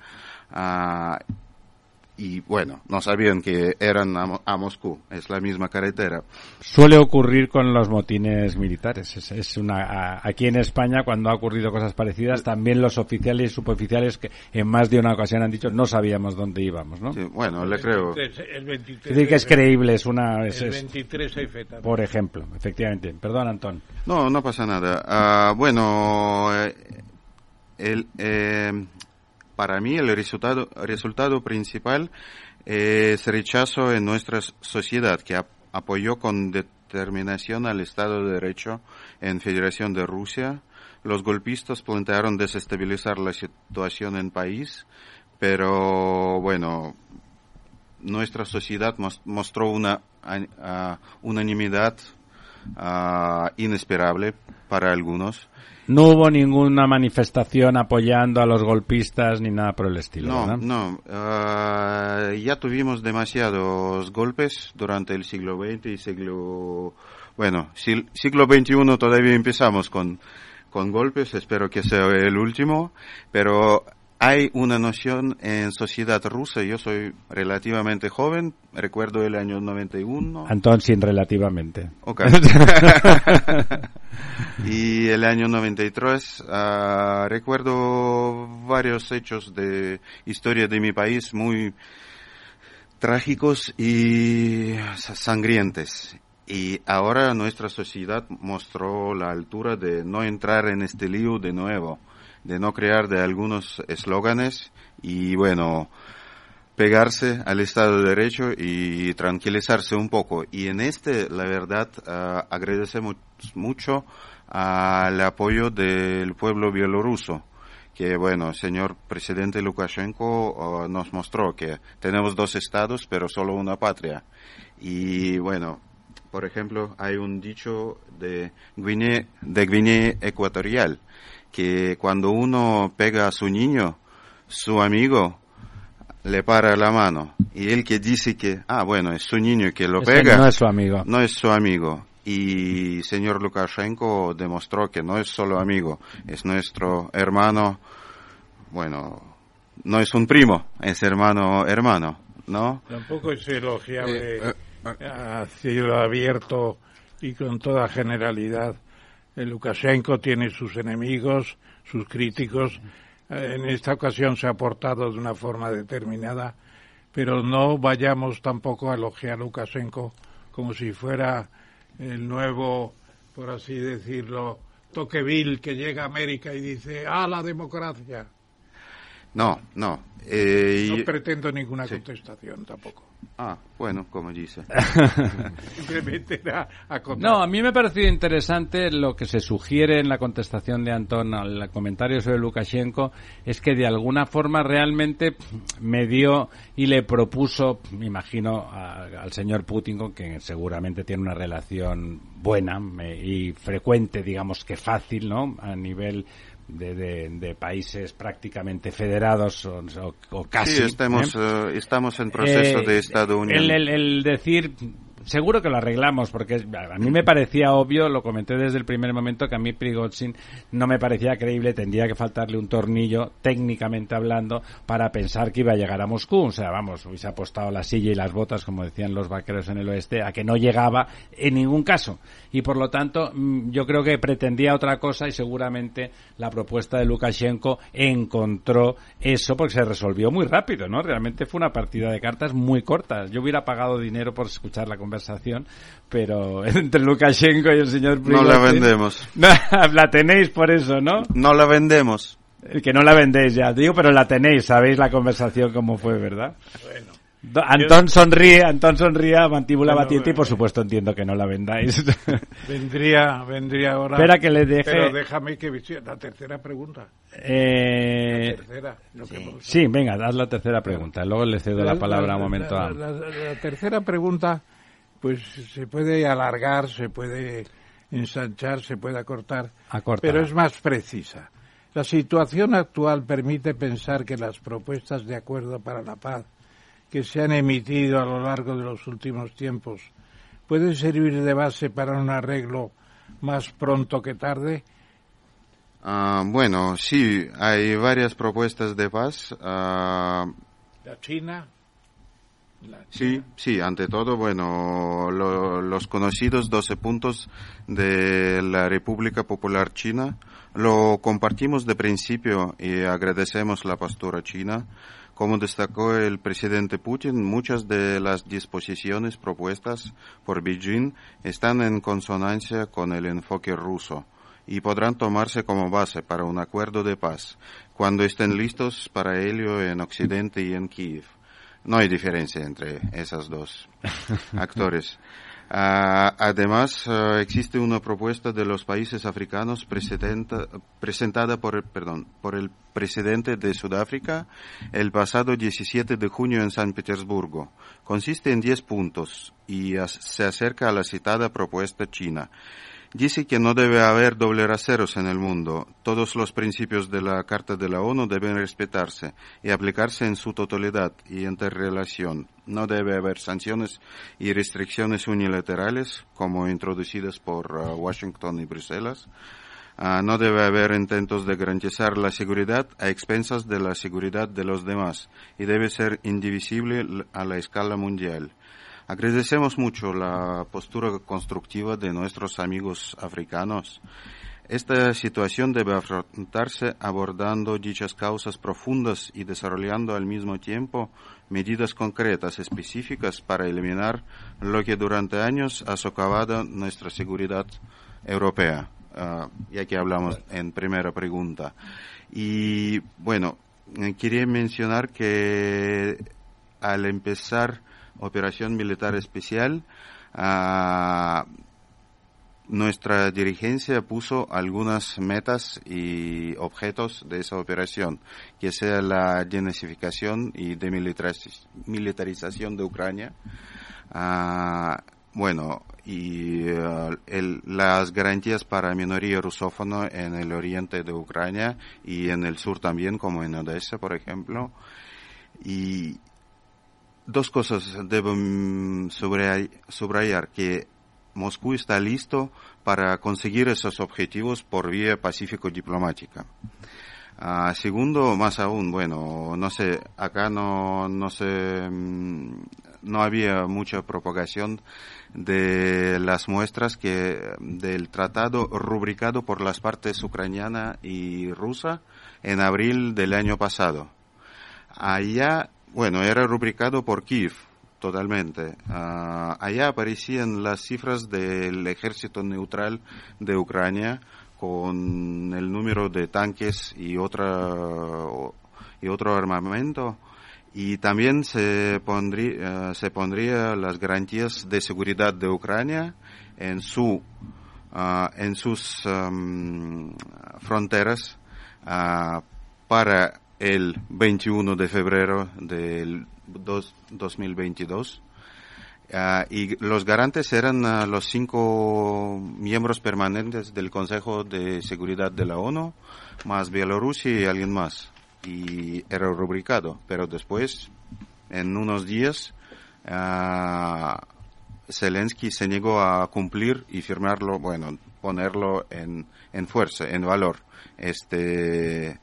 y bueno, no sabían que eran a, Moscú, es la misma carretera. Suele ocurrir con los motines militares. Es, una aquí en España cuando ha ocurrido cosas parecidas, también los oficiales y suboficiales que en más de una ocasión han dicho no sabíamos dónde íbamos, ¿no? bueno, le creo. es decir que es creíble, es una es, el 23 Por ejemplo, efectivamente. Perdón, Antón. No, no pasa nada. Ah, bueno, eh, el eh, para mí el resultado, principal es rechazo en nuestra sociedad que apoyó con determinación al Estado de Derecho en Federación de Rusia. Los golpistas plantearon desestabilizar la situación en país, pero bueno, nuestra sociedad mostró una unanimidad inesperable para algunos no hubo ninguna manifestación apoyando a los golpistas ni nada por el estilo. No, no. Ah, ya tuvimos demasiados golpes durante el siglo XX y siglo... Bueno, siglo XXI todavía empezamos con, con golpes, espero que sea el último, pero hay una noción en sociedad rusa, yo soy relativamente joven, recuerdo el año 91. Antón, sin relativamente. Ok. y el año 93, uh, ah, recuerdo varios hechos de historia de mi país muy trágicos y sangrientes. Y ahora nuestra sociedad mostró la altura de no entrar en este lío de nuevo de no crear de algunos eslóganes y bueno, pegarse al Estado de Derecho y tranquilizarse un poco. Y en este, la verdad, uh, agradecemos mucho al apoyo del pueblo bielorruso que bueno, señor presidente Lukashenko ah, nos mostró que tenemos dos estados, pero solo una patria. Y bueno, por ejemplo, hay un dicho de Guinea, de Guinea Ecuatorial, que cuando uno pega a su niño, su amigo le para la mano y él que dice que, ah, bueno, es su niño que lo pega. No es su amigo. No es su amigo. y señor Lukashenko demostró que no es solo amigo, es nuestro hermano, bueno, no es un primo, es hermano hermano, ¿no? Tampoco es elogiable eh, eh, a cielo abierto y con toda generalidad. El Lukashenko tiene sus enemigos, sus críticos. En esta ocasión se ha portado de una forma determinada, pero no vayamos tampoco a elogiar a Lukashenko como si fuera el nuevo, por así decirlo, Toqueville que llega a América y dice, ¡ah, la democracia! No, no. Eh, no pretendo ninguna contestación tampoco. Ah, bueno, como dice. Simplemente era a No, a mí me ha parecido interesante lo que se sugiere en la contestación de Antón al comentario sobre Lukashenko, es que de alguna forma realmente me dio y le propuso, me imagino, al señor Putin, con que seguramente tiene una relación buena y frecuente, digamos que fácil, ¿no? A nivel de, de, países prácticamente federados o, casi. Sí, estamos, ¿eh? Eh, estamos en proceso de eh, Estado Unido. el, el, decir seguro que lo arreglamos, porque a mí me parecía obvio, lo comenté desde el primer momento, que a mí Prigozhin no me parecía creíble, tendría que faltarle un tornillo, técnicamente hablando, para pensar que iba a llegar a Moscú. O sea, vamos, hubiese apostado la silla y las botas, como decían los vaqueros en el oeste, a que no llegaba en ningún caso. Y por lo tanto, mm, yo creo que pretendía otra cosa y seguramente la propuesta de Lukashenko encontró eso porque se resolvió muy rápido, ¿no? Realmente fue una partida de cartas muy corta. Yo hubiera pagado dinero por escuchar la conversación conversación, pero entre Lukashenko y el señor No la vendemos. la tenéis por eso, ¿no? No la vendemos. Que no la vendéis ya, digo, pero la tenéis, sabéis la conversación cómo fue, ¿verdad? Bueno. Antón sonríe, Antón sonríe a mantíbula batiente y por supuesto entiendo que no la vendáis. Vendría, vendría ahora. Espera que le deje. Pero déjame que la tercera pregunta. Eh... La tercera. sí. venga, haz la tercera pregunta. Luego le cedo la, palabra un momento a. la tercera pregunta pues se puede alargar, se puede ensanchar, se puede acortar, pero es más precisa. La situación actual permite pensar que las propuestas de acuerdo para la paz que se han emitido a lo largo de los últimos tiempos pueden servir de base para un arreglo más pronto que tarde. Ah, bueno, sí, hay varias propuestas de paz. Ah, la China. Sí, sí, ante todo, bueno, los conocidos 12 puntos de la República Popular China lo compartimos de principio y agradecemos la postura china. Como destacó el presidente Putin, muchas de las disposiciones propuestas por Beijing están en consonancia con el enfoque ruso y podrán tomarse como base para un acuerdo de paz cuando estén listos para ello en Occidente y en Kiev. No hay diferencia entre esos dos actores. Ah, además, ah, existe una propuesta de los países africanos presentada por el, perdón, por el presidente de Sudáfrica el pasado 17 de junio en San Petersburgo. Consiste en 10 puntos y se acerca a la citada propuesta china. Dice que no debe haber doble raseros en el mundo. Todos los principios de la Carta de la ONU deben respetarse y aplicarse en su totalidad y interrelación. No debe haber sanciones y restricciones unilaterales como introducidas por uh, Washington y Bruselas. Uh, no debe haber intentos de garantizar la seguridad a expensas de la seguridad de los demás y debe ser indivisible a la escala mundial. Agradecemos mucho la postura constructiva de nuestros amigos africanos. Esta situación debe afrontarse abordando dichas causas profundas y desarrollando al mismo tiempo medidas concretas específicas para eliminar lo que durante años ha socavado nuestra seguridad europea, uh, ya que hablamos en primera pregunta. Y bueno, eh, quería mencionar que al empezar operación militar especial, ah, nuestra dirigencia puso algunas metas y objetos de esa operación, que sea la denasificación y demilitarización de Ucrania. Ah, bueno, y ah, las garantías para minoría rusófona en el oriente de Ucrania y en el sur también, como en Odessa, por ejemplo. Y Dos cosas debo subrayar, que Moscú está listo para conseguir esos objetivos por vía pacífico-diplomática. Ah, segundo, más aún, bueno, no sé, acá no, no sé, mm, no había mucha propagación de las muestras que del tratado rubricado por las partes ucraniana y rusa en abril del año pasado. Allá, bueno, era rubricado por Kiev, totalmente. Ah, allá aparecían las cifras del ejército neutral de Ucrania con el número de tanques y otra y otro armamento y también se pondría eh, se pondría las garantías de seguridad de Ucrania en su ah, en sus fronteras ah, para el 21 de febrero del 2022 ah, y los garantes eran uh, los cinco miembros permanentes del Consejo de Seguridad de la ONU, más Bielorrusia y alguien más. Y era rubricado, pero después, en unos días, uh, Zelensky se negó a cumplir y firmarlo, bueno, ponerlo en, en fuerza, en valor. Este,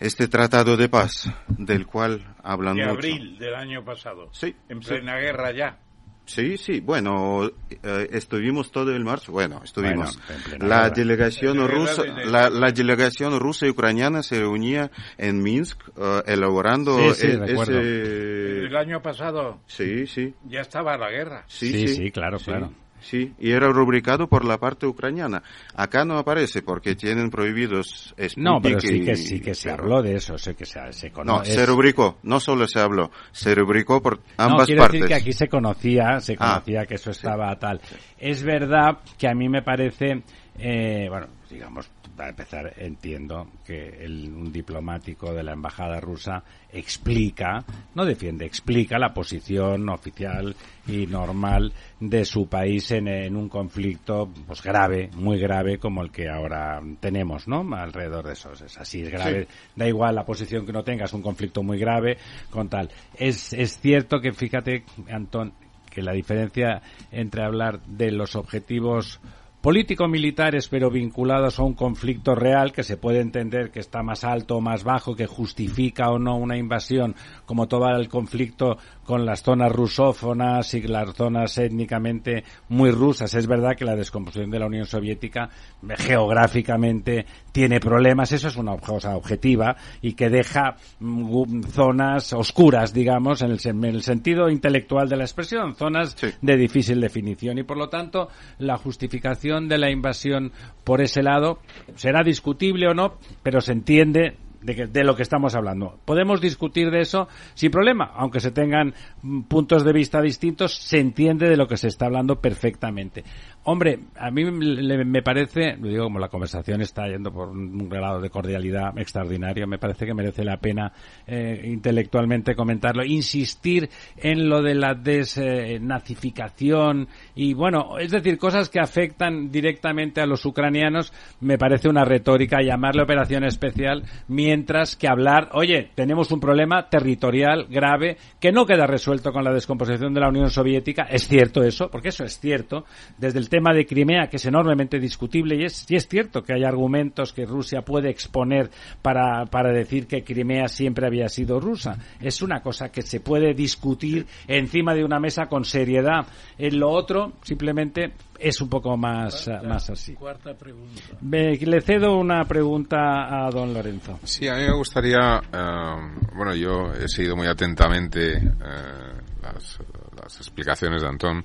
este tratado de paz, del cual hablan de mucho. abril del año pasado. Sí. En plena guerra ya. Sí, sí, bueno, eh, estuvimos todo el marzo, bueno, estuvimos. Bueno, en plena la guerra. delegación rusa, la, la delegación rusa y ucraniana se reunía en Minsk eh, elaborando Sí, sí, e- recuerdo. ese... El año pasado Sí, sí, ya estaba la guerra. sí, Sí, sí, sí, claro, claro. Sí, y era rubricado por la parte ucraniana. Acá no aparece porque tienen prohibidos No, pero Sputnik sí que sí que se habló de eso, sé que se, se No, conoce. se rubricó, no solo se habló, se rubricó por No, ambas quiero partes. decir que aquí se conocía, se Ah, conocía que eso estaba tal. Es verdad que a mí me parece, eh, bueno, digamos, para empezar, entiendo que el- un diplomático de la embajada rusa explica, no defiende, explica la posición oficial y normal de su país en, en un conflicto pues grave, muy grave como el que ahora tenemos, ¿no? Alrededor de eso. Es así, es grave. Da igual la posición que no tengas, un conflicto muy grave con tal. Es, es cierto que, fíjate, Antón, que la diferencia entre hablar de los objetivos político-militares pero vinculados a un conflicto real que se puede entender que está más alto o más bajo, que justifica o no una invasión, como todo el conflicto con las zonas rusófonas y las zonas étnicamente muy rusas. Es verdad que la descomposición de la Unión Soviética eh, geográficamente tiene problemas, eso es una cosa objetiva y que deja mm, zonas oscuras, digamos, en el, en el sentido intelectual de la expresión, zonas Sí. de difícil definición y por lo tanto la justificación de la invasión por ese lado será discutible o no, pero se entiende de, que- de lo que estamos hablando. Podemos discutir de eso sin problema, aunque se tengan mm, puntos de vista distintos, se entiende de lo que se está hablando perfectamente. Hombre, a mí me parece, lo digo como la conversación está yendo por un grado de cordialidad extraordinario, me parece que merece la pena eh, intelectualmente comentarlo, insistir en lo de la desnazificación y bueno, es decir, cosas que afectan directamente a los ucranianos, me parece una retórica llamarle operación especial, mientras que hablar, oye, tenemos un problema territorial grave que no queda resuelto con la descomposición de la Unión Soviética, es cierto eso, porque eso es cierto, desde el de Crimea, que es enormemente discutible, y es, y es cierto que hay argumentos que Rusia puede exponer para, para decir que Crimea siempre había sido rusa. Es una cosa que se puede discutir encima de una mesa con seriedad. En lo otro, simplemente, es un poco más, eh, más así. Cuarta pregunta. Me- le cedo una pregunta a don Lorenzo. Sí, a mí me gustaría, eh, bueno, yo he seguido muy atentamente eh, las, las explicaciones de Antón,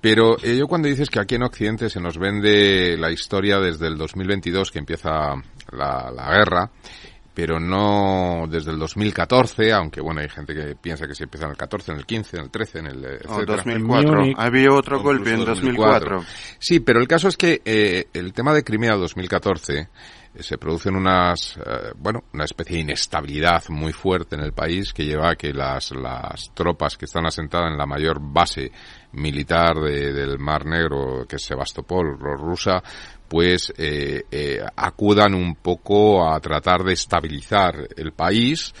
pero eh, yo cuando dices que aquí en Occidente se nos vende la historia desde el 2022 que empieza la, la guerra, pero no desde el 2014, aunque bueno, hay gente que piensa que se empieza en el 14, en el 15, en el 13, en el etcétera. 2004. Múnich. Había otro golpe en incluso 2004. Sí, pero el caso es que eh, el tema de Crimea 2014 eh, se producen unas, eh, bueno, una especie de inestabilidad muy fuerte en el país que lleva a que las, las tropas que están asentadas en la mayor base militar de- del Mar Negro, que es Sebastopol, rusa, pues eh, eh, acudan un poco a tratar de estabilizar el país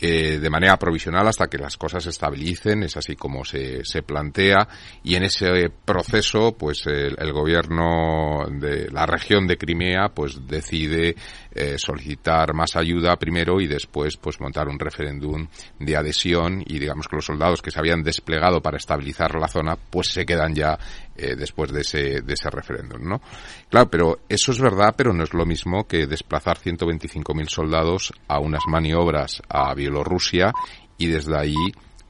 eh, de manera provisional hasta que las cosas se estabilicen, es así como se, se plantea, y en ese proceso, pues el, el gobierno de la región de Crimea, pues decide eh, solicitar más ayuda primero y después pues montar un referéndum de adhesión y digamos que los soldados que se habían desplegado para estabilizar la zona pues se quedan ya eh, después de ese, de ese referéndum, ¿no? Claro, pero eso es verdad, pero no es lo mismo que desplazar 125.000 soldados a unas maniobras a Bielorrusia y desde ahí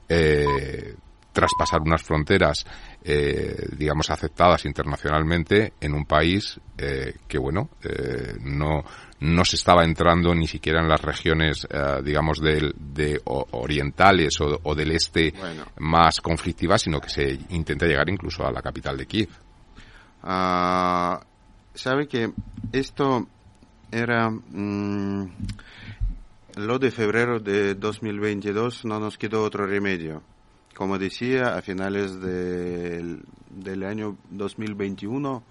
eh, traspasar unas fronteras, eh, digamos, aceptadas internacionalmente en un país que, bueno, no, no se estaba entrando ni siquiera en las regiones, eh, digamos, del, de orientales o, del este más conflictivas, sino que se intenta llegar incluso a la capital de Kiev. Ah, Sabe que esto era mm, lo de febrero de 2022, no nos quedó otro remedio como decía, a finales del, año 2021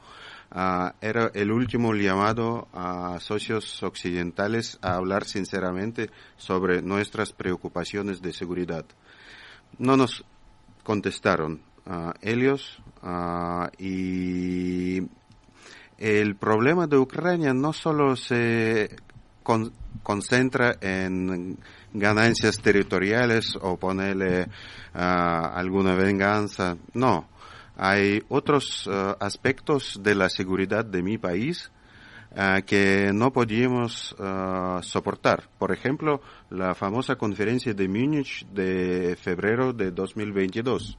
ah, era el último llamado a socios occidentales a hablar sinceramente sobre nuestras preocupaciones de seguridad. No nos contestaron uh, ellos ah, y el problema de Ucrania no solo se concentra en ganancias territoriales o ponerle ah, alguna venganza. No, hay otros ah, aspectos de la seguridad de mi país ah, que no podíamos soportar. Por ejemplo, la famosa conferencia de Múnich de febrero de 2022,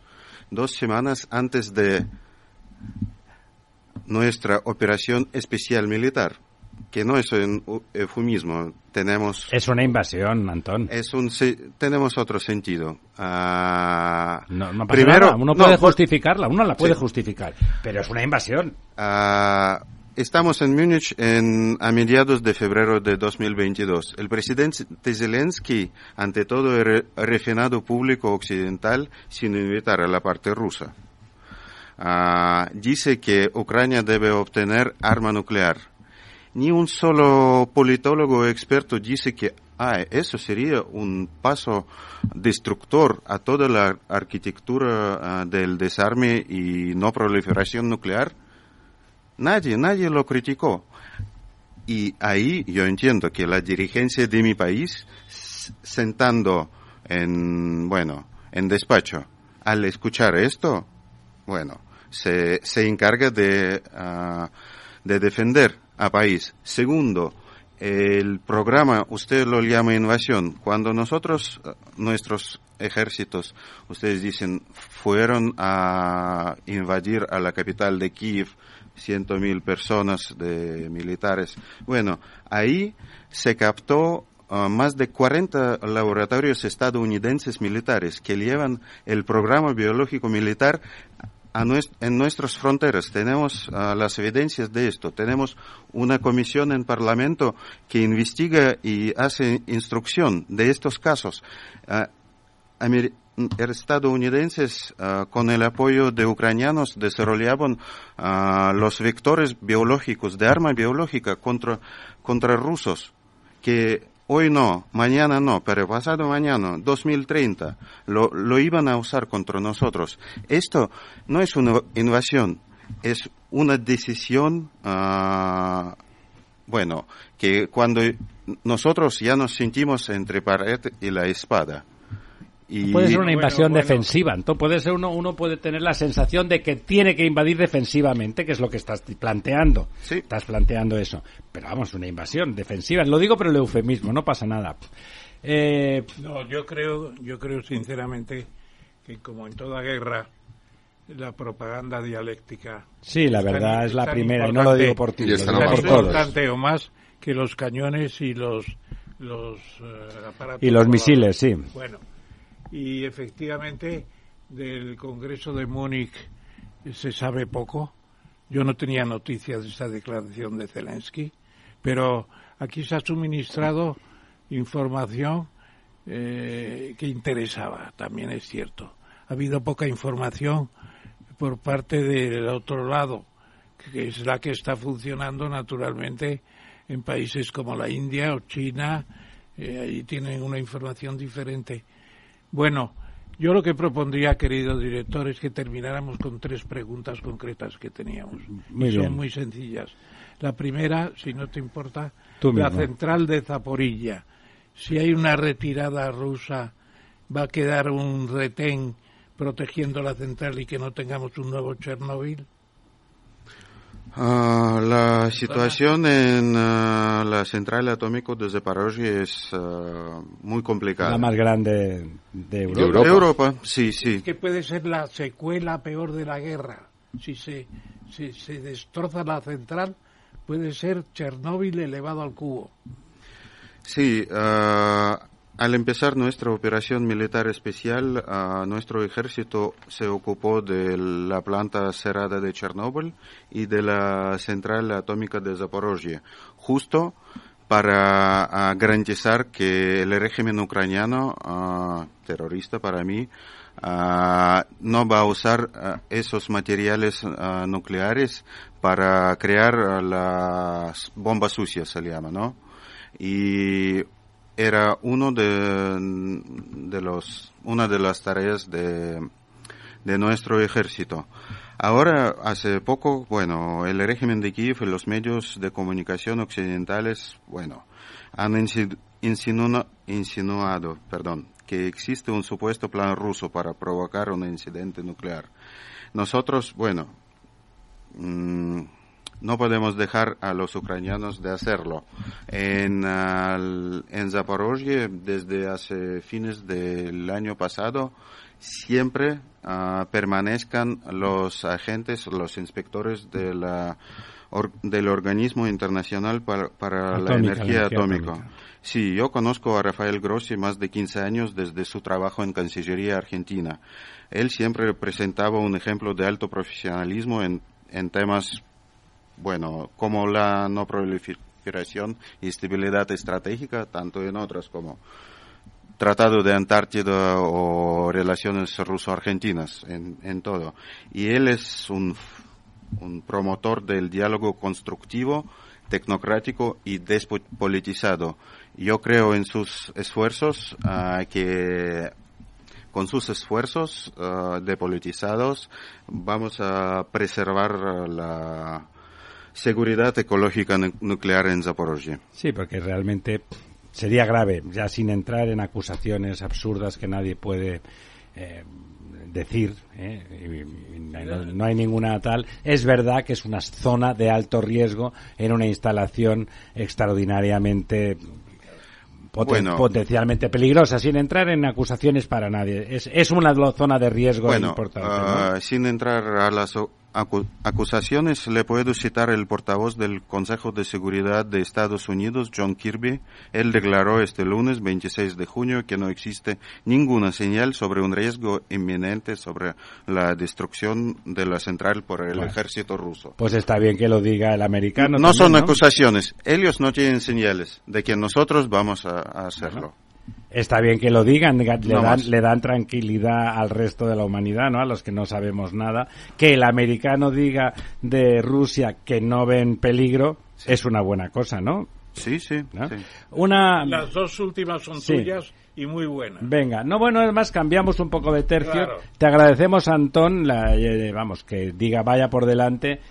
dos semanas antes de nuestra operación especial militar que no es un eufemismo, tenemos... Es una invasión, Antón. Es un, tenemos otro sentido. Ah, no, primero, Uno puede justificarla, uno la puede justificar, pero es una invasión. Ah, estamos en Múnich en, a mediados de febrero de 2022. El presidente Zelensky, ante todo el refinado público occidental, sin invitar a la parte rusa, ah, dice que Ucrania debe obtener arma nuclear ni un solo politólogo experto dice que ah, eso sería un paso destructor a toda la arquitectura ah, del desarme y no proliferación nuclear. Nadie, nadie lo criticó. Y ahí yo entiendo que la dirigencia de mi país, sentando en, bueno, en despacho, al escuchar esto, bueno, se, se encarga de, uh, de defender a país. Segundo, el programa, usted lo llama invasión. Cuando nosotros, eh, nuestros ejércitos, ustedes dicen, fueron a invadir a la capital de Kiev, ciento mil personas de militares. Bueno, ahí se captó uh, más de 40 laboratorios estadounidenses militares que llevan el programa biológico militar en nuestras fronteras. Tenemos ah, las evidencias de esto. Tenemos una comisión en Parlamento que investiga y hace instrucción de estos casos. Uh, estadounidenses, ah, con el apoyo de ucranianos, desarrollaban los vectores biológicos de arma biológica contra, contra rusos que Hoy no, mañana no, pero pasado mañana, 2030, lo, lo iban a usar contra nosotros. Esto no es una invasión, es una decisión, uh, bueno, que cuando nosotros ya nos sentimos entre pared y la espada, puede ser una invasión defensiva. Entonces puede ser uno, uno puede tener la sensación de que tiene que invadir defensivamente, que es lo que estás planteando. Estás planteando eso. Pero vamos, una invasión defensiva. Lo digo pero el eufemismo, no pasa nada. Eh, no, yo creo, yo creo sinceramente que como en toda guerra, la propaganda dialéctica. Sí, la verdad es la primera, y no lo digo por ti, es tan importante o más que los cañones y los los eh, aparatos y los misiles, sí. Bueno, y efectivamente del Congreso de Múnich se sabe poco. Yo no tenía noticias de esa declaración de Zelensky, pero aquí se ha suministrado información eh, que interesaba, también es cierto. Ha habido poca información por parte del otro lado, que es la que está funcionando naturalmente en países como la India o China, Eh, ahí tienen una información diferente. Bueno, yo lo que propondría, querido director, es que termináramos con tres preguntas concretas que teníamos. Muy y son bien. muy sencillas. La primera, si no te importa, Tú la mismo. central de Zaporilla. Si hay una retirada rusa, ¿va a quedar un retén protegiendo la central y que no tengamos un nuevo Chernóbil? Ah, la situación en ah, la central atómica de Zaporozhye es ah, muy complicada. La más grande de Europa. Europa. Europa, sí, sí. que puede ser la secuela peor de la guerra. Si se, si se destroza la central, puede ser Chernóbil elevado al cubo. Sí, ah, al empezar nuestra operación militar especial, ah, nuestro ejército se ocupó de la planta cerrada de Chernóbil y de la central atómica de Zaporozhye, justo para ah, garantizar que el régimen ucraniano, ah, terrorista para mí, no va a usar esos materiales nucleares para crear las bombas sucias, se llama, ¿no? y era uno de, de los una de las tareas de, de nuestro ejército. Ahora, hace poco, bueno, el régimen de Kiev y los medios de comunicación occidentales, bueno, han insi- insinua- insinuado, perdón, que existe un supuesto plan ruso para provocar un incidente nuclear. Nosotros, bueno, mm, no podemos dejar a los ucranianos de hacerlo. En, al- en Zaporozhye, desde hace fines del año pasado, siempre ah, permanezcan los agentes, los inspectores de la, or- del organismo internacional para, para la Atómica, energía la energía atómica. atómica. Sí, yo conozco a Rafael Grossi más de 15 años desde su trabajo en Cancillería Argentina. Él siempre presentaba un ejemplo de alto profesionalismo en, en temas, bueno, como la no proliferación y estabilidad estratégica, tanto en otras como Tratado de Antártida o relaciones ruso-argentinas, en, todo. Y él es un, promotor del diálogo constructivo, tecnocrático y despolitizado. Yo creo en sus esfuerzos ah, que con sus esfuerzos ah, depolitizados vamos a preservar la seguridad ecológica nu- nuclear en Zaporozhye. Sí, porque realmente sería grave, ya sin entrar en acusaciones absurdas que nadie puede eh, decir, ¿eh? y- y no, no hay ninguna tal. Es verdad que es una zona de alto riesgo en una instalación extraordinariamente poten- Bueno. potencialmente peligrosa, sin entrar en acusaciones para nadie. Es, es una zona de riesgo Bueno, importante. ¿no? ah, sin entrar a las acusaciones, le puedo citar el portavoz del Consejo de Seguridad de Estados Unidos, John Kirby. Él declaró este lunes 26 de junio que no existe ninguna señal sobre un riesgo inminente sobre la destrucción de la central por el Bueno. ejército ruso. Pues está bien que lo diga el americano. No son ¿no? acusaciones, ellos no tienen señales de que nosotros vamos a, a hacerlo. Está bien que lo digan, le No dan, le dan tranquilidad al resto de la humanidad, ¿no? A los que no sabemos nada. Que el americano diga de Rusia que no ven peligro es una buena cosa, ¿no? Sí, sí. ¿No? sí. Una... Las dos últimas son Sí. tuyas y muy buenas. Venga, no, bueno, además cambiamos un poco de tercio. Claro. Te agradecemos, Antón, la, eh, vamos, que diga vaya por delante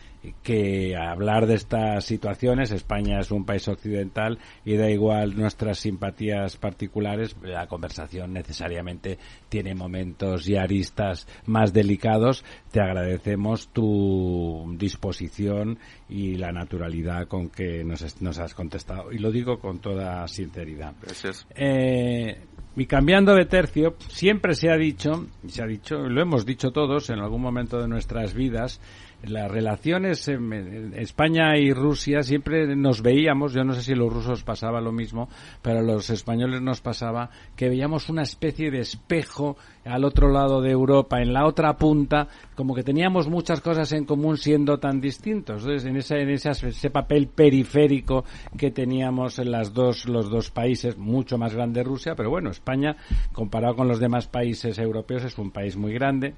que hablar de estas situaciones, España es un país occidental y da igual nuestras simpatías particulares, la conversación necesariamente tiene momentos y aristas más delicados. Te agradecemos tu disposición y la naturalidad con que nos, has contestado. Y lo digo con toda sinceridad. Gracias. Eh, y cambiando de tercio, siempre se ha dicho, y se ha dicho, lo hemos dicho todos en algún momento de nuestras vidas, las relaciones en, España y Rusia siempre nos veíamos, yo no sé si los rusos pasaba lo mismo, pero a los españoles nos pasaba que veíamos una especie de espejo al otro lado de Europa, en la otra punta, como que teníamos muchas cosas en común siendo tan distintos. Entonces, en ese, en ese, ese papel periférico que teníamos en las dos, los dos países, mucho más grande Rusia, pero bueno, España, comparado con los demás países europeos, es un país muy grande,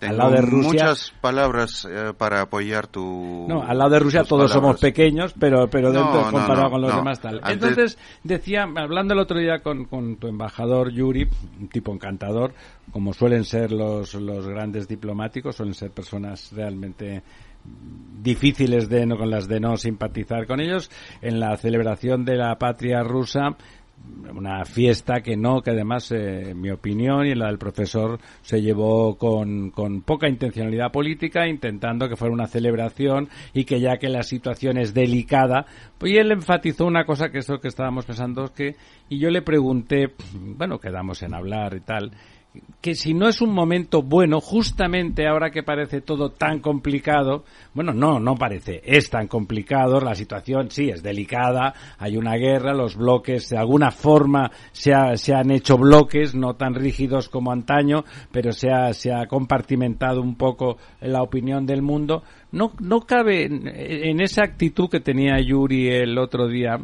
al lado de Rusia muchas palabras eh, para apoyar tu no al lado de Rusia todos somos pequeños pero pero dentro comparado con los demás tal. Entonces decía hablando el otro día con, con tu embajador Yuri un tipo encantador como suelen ser los los grandes diplomáticos suelen ser personas realmente difíciles de no con las de no simpatizar con ellos en la celebración de la patria rusa una fiesta que no, que además, eh, en mi opinión y en la del profesor, se llevó con, con poca intencionalidad política, intentando que fuera una celebración y que ya que la situación es delicada, pues y él enfatizó una cosa que es lo que estábamos pensando, que, y yo le pregunté, bueno, quedamos en hablar y tal, que si no es un momento bueno, justamente ahora que parece todo tan complicado, bueno, no, no parece, es tan complicado, la situación sí es delicada, hay una guerra, los bloques de alguna forma se, se han hecho bloques, no tan rígidos como antaño, pero se ha, se ha compartimentado un poco la opinión del mundo. No, no cabe en esa actitud que tenía Yuri el otro día,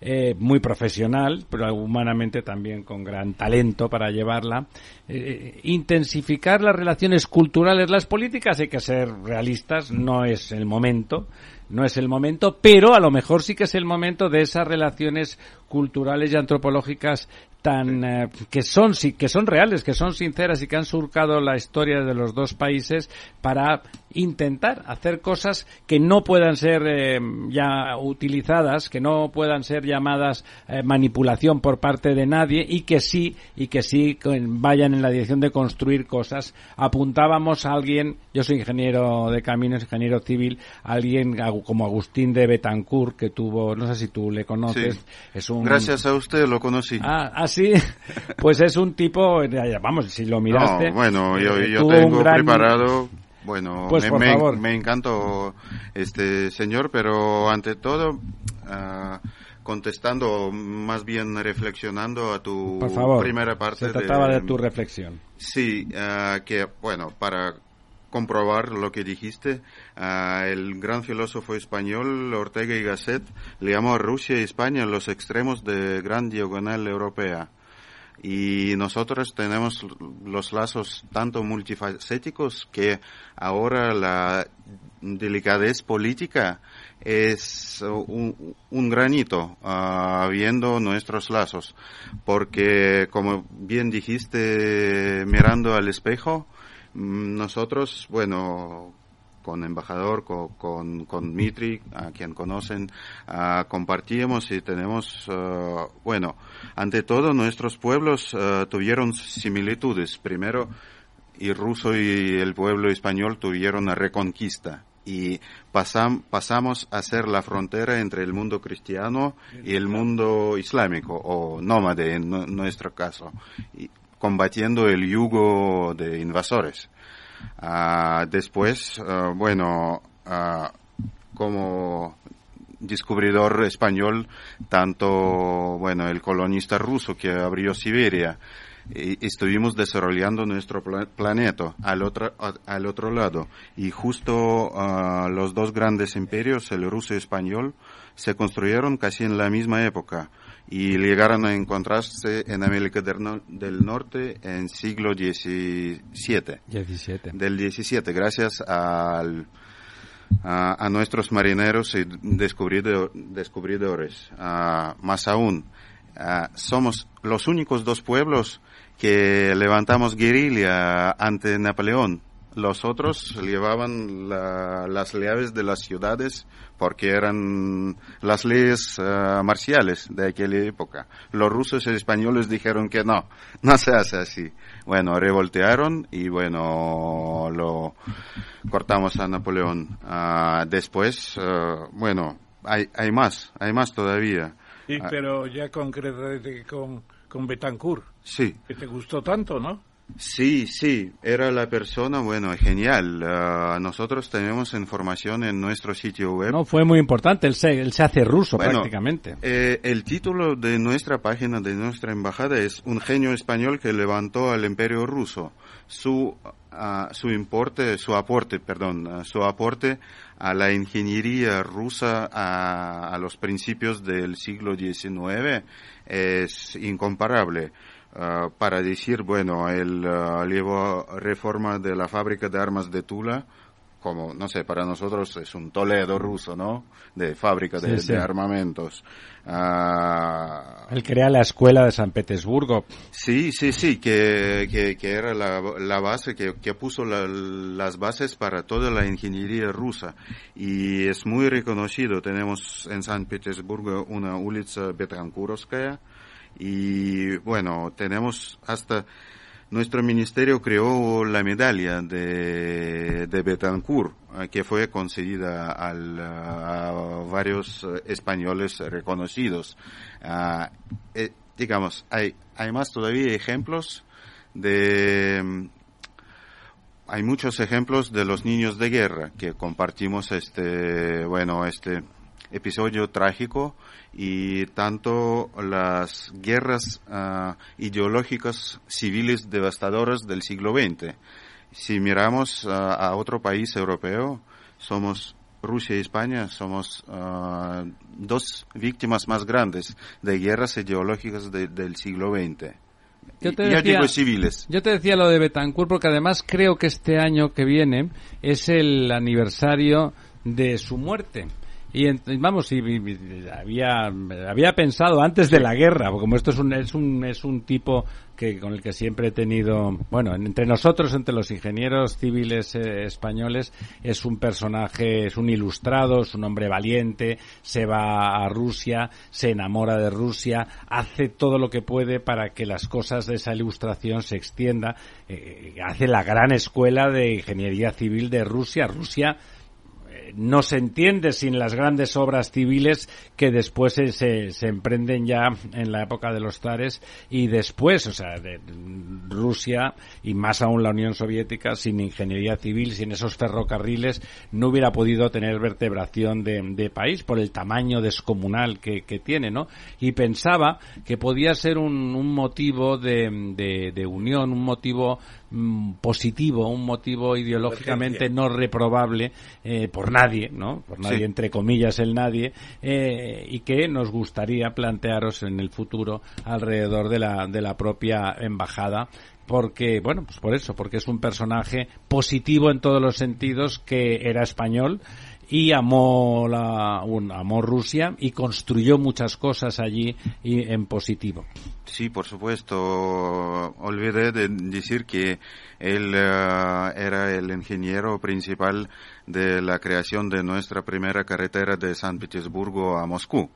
eh, muy profesional, pero humanamente también con gran talento para llevarla. Eh, intensificar las relaciones culturales, las políticas, hay que ser realistas, no es el momento, no es el momento, pero a lo mejor sí que es el momento de esas relaciones culturales y antropológicas tan eh, que son que son reales, que son sinceras y que han surcado la historia de los dos países para intentar hacer cosas que no puedan ser eh, ya utilizadas, que no puedan ser llamadas eh, manipulación por parte de nadie y que sí y que sí vayan en la dirección de construir cosas. Apuntábamos a alguien, yo soy ingeniero de caminos, ingeniero civil, alguien como Agustín de Betancourt que tuvo, no sé si tú le conoces, es un Gracias a usted lo conocí. Ah, ah sí, pues es un tipo, vamos, si lo miraste. bueno, yo, eh, tengo preparado bueno, pues me, me, encantó este señor, pero ante todo, uh, contestando, más bien reflexionando a tu primera parte. Se trataba de, tu reflexión. Sí, uh, que bueno, para comprobar lo que dijiste, uh, el gran filósofo español Ortega y Gasset le llamó a Rusia y España los extremos de gran diagonal europea y nosotros tenemos los lazos tanto multifacéticos que ahora la delicadez política es un, granito uh, viendo nuestros lazos. Porque como bien dijiste mirando al espejo mm, nosotros bueno con embajador, con, con, con Mitri, a quien conocen, uh, compartimos y tenemos, uh, bueno, ante todo nuestros pueblos uh, tuvieron similitudes. Primero, y ruso y el pueblo español tuvieron una reconquista y pasam, pasamos a ser la frontera entre el mundo cristiano y el mundo islámico o nómade en nuestro caso, y combatiendo el yugo de invasores. Uh, después, uh, bueno, uh, como descubridor español, tanto, bueno, el colonista ruso que abrió Siberia, y estuvimos desarrollando nuestro planeta al otro, al otro lado. Y justo los dos grandes imperios, el ruso y el español, se construyeron casi en la misma época y llegaron a encontrarse en América del, Norte en siglo XVII. Del XVII, gracias al, a, nuestros marineros y descubridores. más aún, somos los únicos dos pueblos que levantamos guerrilla ante Napoleón. Los otros llevaban las llaves de las ciudades porque eran las leyes eh, marciales de aquella época. Los rusos y españoles dijeron que no, no se hace así. Bueno, revoltearon y bueno, lo cortamos a Napoleón. Ah, después, eh, bueno, hay, hay más, hay más todavía. Sí, ah. pero ya concretamente con, con Betancourt. Sí. Que te gustó tanto, ¿no? Sí, sí, era la persona, bueno, genial. Ah, nosotros tenemos información en nuestro sitio web. No, fue muy importante, él se, él se hace ruso prácticamente. Eh, el título de nuestra página, de nuestra embajada, es Un genio español que levantó al imperio ruso. Su, uh, su importe, su aporte, perdón, uh, su aporte a la ingeniería rusa a, a los principios del siglo XIX es incomparable. Ah, para decir, bueno, él llevó reforma de la fábrica de armas de Tula, como, no sé, para nosotros es un Toledo ruso, ¿no? De fábrica de, armamentos. Uh, Él crea la escuela de San Petersburgo. Sí, sí, sí, que, que, era la, la, base, que, que puso las bases para toda la ingeniería rusa. Y es muy reconocido. Tenemos en San Petersburgo una ulica Betankurovskaya. Y bueno, tenemos hasta nuestro ministerio creó la medalla de, de Betancourt, eh, que fue concedida a varios eh, españoles reconocidos. Ah, eh, digamos, hay, hay más todavía ejemplos de, mm, hay muchos ejemplos de los niños de guerra que compartimos este, bueno, este episodio trágico y tanto las guerras uh, ideológicas civiles devastadoras del siglo XX. Si miramos uh, a otro país europeo, somos Rusia y España, somos uh, dos víctimas más grandes de guerras ideológicas de, del siglo XX. Yo te, decía, civiles. yo te decía lo de Betancourt porque además creo que este año que viene es el aniversario de su muerte. Y vamos, y, había, había pensado antes de la guerra, como esto es un, es un, es un tipo que con el que siempre he tenido, bueno, entre nosotros, entre los ingenieros civiles eh, españoles, es un personaje, es un ilustrado, es un hombre valiente, se va a Rusia, se enamora de Rusia, hace todo lo que puede para que las cosas de esa ilustración se extienda, eh, hace la gran escuela de ingeniería civil de Rusia. Rusia no se entiende sin las grandes obras civiles que después se, se, emprenden ya en la época de los zares y después, o sea, de Rusia y más aún la Unión Soviética, sin ingeniería civil, sin esos ferrocarriles, no hubiera podido tener vertebración de, país por el tamaño descomunal que, tiene, ¿no? Y pensaba que podía ser un, motivo de, de unión, un motivo Mm, positivo, un motivo ideológicamente no reprobable eh, por nadie, ¿no? Por nadie, entre comillas, el nadie, eh, y que nos gustaría plantearos en el futuro alrededor de la, de la propia embajada porque, bueno, pues por eso, porque es un personaje positivo en todos los sentidos que era español y amó, la, un, amó Rusia y construyó muchas cosas allí y en positivo. Sí, por supuesto. Olvidé de decir que él eh, era el ingeniero principal de la creación de nuestra primera carretera de San Petersburgo a Moscú.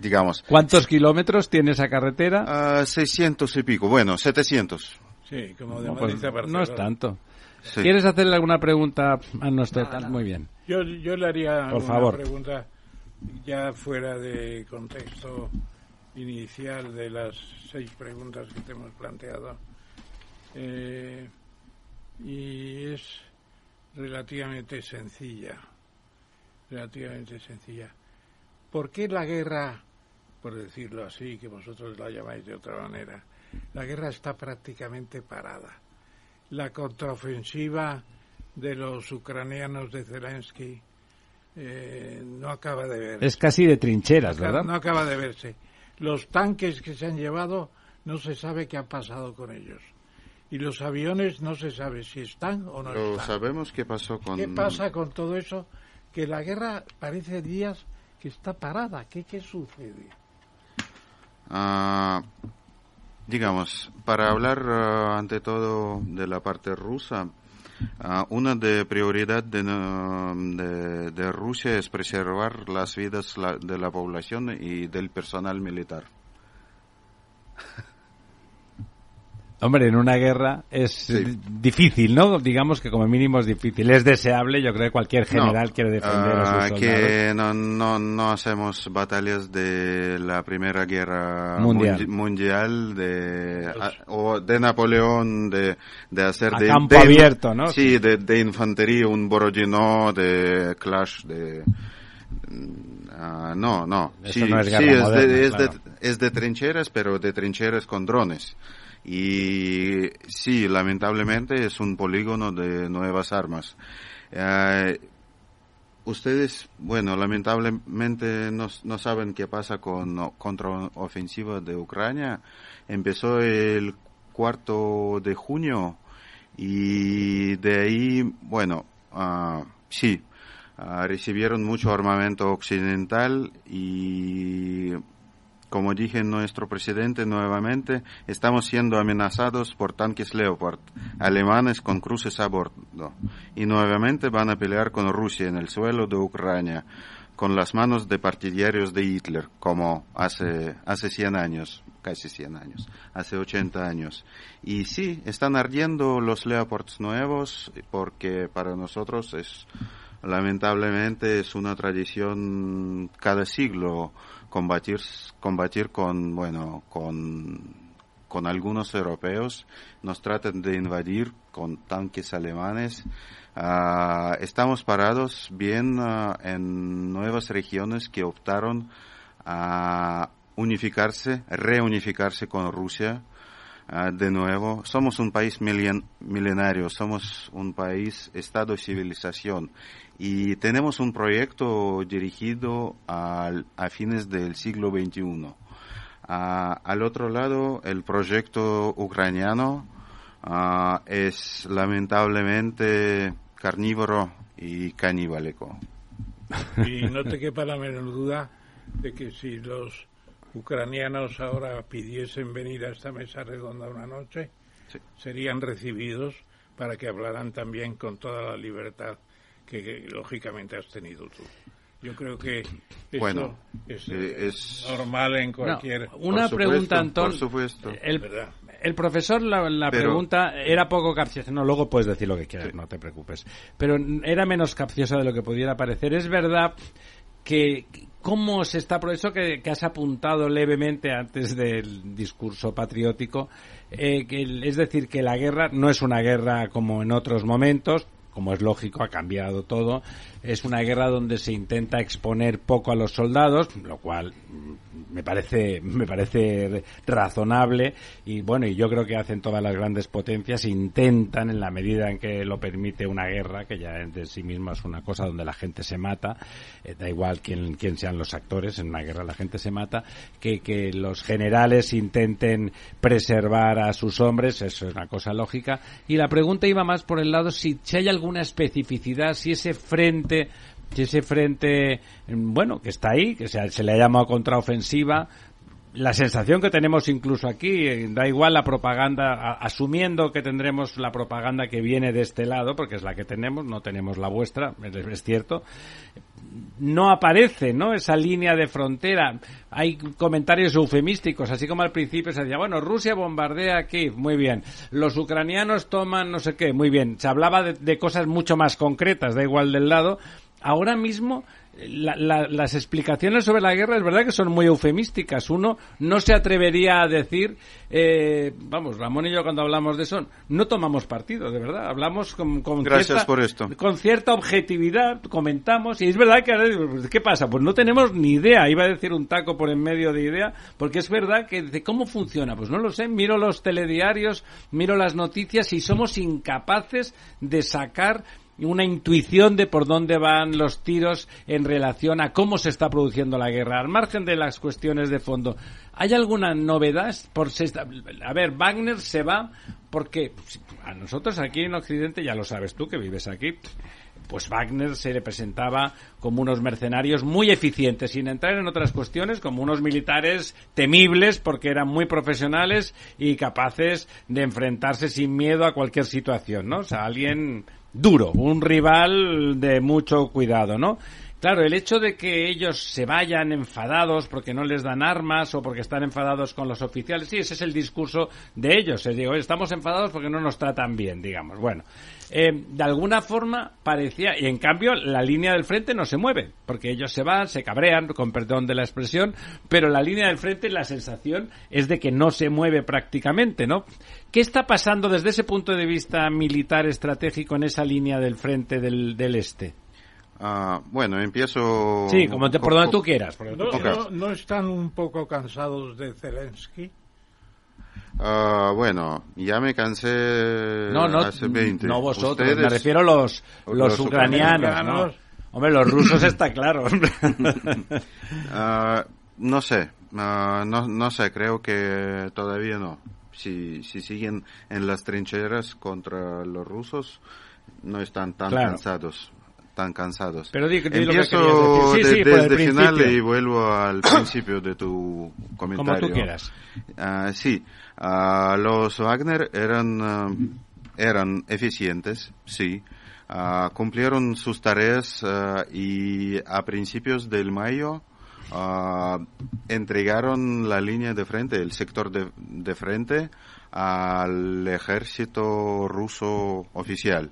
Digamos. ¿Cuántos kilómetros tiene esa carretera? Uh, ah, 600 y pico. Bueno, 700. Sí, como de no, pues, no es tanto. ¿Quieres hacerle alguna pregunta a nuestro tal? Muy bien. Yo, yo le haría una pregunta ya fuera de contexto inicial de las seis preguntas que te hemos planteado. Eh, y es relativamente sencilla. Relativamente sencilla. ¿Por qué la guerra, por decirlo así, que vosotros la llamáis de otra manera, la guerra está prácticamente parada? La contraofensiva de los ucranianos de Zelensky eh, no acaba de verse. Es casi de trincheras, ¿verdad? No acaba de verse. Los tanques que se han llevado no se sabe qué ha pasado con ellos. Y los aviones no se sabe si están o no Pero sabemos qué pasó con... ¿Qué pasa con todo eso? Que la guerra parece días que está parada. ¿Qué, qué sucede? Ah... Digamos, para hablar uh, ante todo de la parte rusa, uh, una de prioridad de, de, Rusia es preservar las vidas de la población y del personal militar. Hombre, en una guerra es difícil, ¿no? Digamos que como mínimo es difícil. Es deseable, yo creo que cualquier general quiere defender a sus ah, soldados. Que no, no, no hacemos batallas de la Primera Guerra Mundial, de, o de Napoleón, de, de hacer de... campo abierto, ¿no? Sí, de, de, infantería, un Borodino, de Clash, de... Uh, no, no. sí, sí es, de, es, de, es de trincheras, pero de trincheras con drones. Y sí, lamentablemente es un polígono de nuevas armas. Eh, ustedes, bueno, lamentablemente no, no saben qué pasa con contraofensiva de Ucrania. Empezó el cuarto de junio y de ahí, bueno, uh, sí, uh, recibieron mucho armamento occidental y como dije nuestro presidente nuevamente, estamos siendo amenazados por tanques Leopard alemanes con cruces a bordo y nuevamente van a pelear con Rusia en el suelo de Ucrania con las manos de partidarios de Hitler, como hace, hace 100 años, casi 100 años, hace 80 años. Y sí, están ardiendo los Leopards nuevos porque para nosotros es, lamentablemente, es una tradición cada siglo combatir, combatir con, bueno, con, con algunos europeos, nos tratan de invadir con tanques alemanes. Uh, estamos parados bien uh, en nuevas regiones que optaron a unificarse, reunificarse con Rusia. Uh, de nuevo, somos un país milenario, somos un país, Estado civilización y tenemos un proyecto dirigido al, a fines del siglo XXI. al otro lado, el proyecto ucraniano es lamentablemente carnívoro y caníbalico. Y no te quepa la menor duda de que si los ucranianos ahora pidiesen venir a esta mesa redonda una noche, serían recibidos para que hablaran también con toda la libertad que, lógicamente has tenido tú. Yo creo que bueno, es, eh, es, normal en cualquier. una pregunta, Antón. El, el, profesor, la, pregunta era poco capciosa. No, luego puedes decir lo que quieras, no te preocupes. Pero era menos capciosa de lo que pudiera parecer. Es verdad que cómo se está por eso que, has apuntado levemente antes del discurso patriótico eh, que es decir que la guerra no es una guerra como en otros momentos como es lógico, ha cambiado todo. Es una guerra donde se intenta exponer poco a los soldados, lo cual me parece me parece razonable y bueno y yo creo que hacen todas las grandes potencias intentan en la medida en que lo permite una guerra que ya de sí misma es una cosa donde la gente se mata eh, da igual quién, quién sean los actores en una guerra la gente se mata que, que los generales intenten preservar a sus hombres eso es una cosa lógica. Y la pregunta iba más por el lado si, si hay alguna especificidad si ese frente ese frente, bueno, que está ahí, que se, se le ha llamado contraofensiva, la sensación que tenemos incluso aquí, eh, da igual la propaganda, asumiendo que tendremos la propaganda que viene de este lado, porque es la que tenemos, no tenemos la vuestra, es, cierto, no aparece, ¿no? Esa línea de frontera. Hay comentarios eufemísticos, así como al principio se decía, bueno, Rusia bombardea aquí, muy bien. Los ucranianos toman no sé qué, muy bien. Se hablaba de, de cosas mucho más concretas, da igual del lado, ahora mismo las explicaciones sobre la guerra es verdad que son muy eufemísticas. Uno no se atrevería a decir, eh, vamos, Ramón y yo cuando hablamos de eso no tomamos partido, de verdad. Hablamos con, con cierta, por esto. con cierta objetividad, comentamos y es verdad que ¿qué pasa? Pues no tenemos ni idea. Iba a decir un taco por en medio de idea, porque es verdad que de cómo funciona, pues no lo sé. Miro los telediarios, miro las noticias y somos incapaces de sacar una intuición de por dónde van los tiros en relación a cómo se está produciendo la guerra, al margen de las cuestiones de fondo. ¿Hay alguna novedad? Por a ver, Wagner se va porque a nosotros aquí en Occidente, ya lo sabes tú que vives aquí, pues Wagner se representaba como unos mercenarios muy eficientes, sin entrar en otras cuestiones, como unos militares temibles porque eran muy profesionales y capaces de enfrentarse sin miedo a cualquier situación, ¿no? O sea, alguien duro, un rival de mucho cuidado, ¿no? Claro, el hecho de que ellos se vayan enfadados porque no les dan armas o porque están enfadados con los oficiales, sí, ese es el discurso de ellos. Es digo, estamos enfadados porque no nos tratan bien, digamos. Bueno, eh, de alguna forma parecía, y en cambio la línea del frente no se mueve, porque ellos se van, se cabrean, con perdón de la expresión, pero la línea del frente, la sensación es de que no se mueve prácticamente, ¿no? ¿Qué está pasando desde ese punto de vista militar estratégico en esa línea del frente del, del este? Ah, bueno, empiezo. Sí, como te, por donde tú quieras. ¿No, están un poco cansados de Zelensky? Uh, bueno, ya me cansé no, no, hace 20. No vosotros, me refiero a los, los, ucranianos. Hombre, los rusos está claro. Ah, no sé, ah, no, no sé, creo que todavía no. Si, si siguen en las trincheras contra los rusos, no están tan cansados tan cansados. Pero Empiezo desde el final y vuelvo al principio de tu comentario. Como tú quieras. Ah, sí, los Wagner eran, eran eficientes, sí. cumplieron sus tareas y a principios del mayo uh, entregaron la línea de frente, el sector de, de frente al ejército ruso oficial.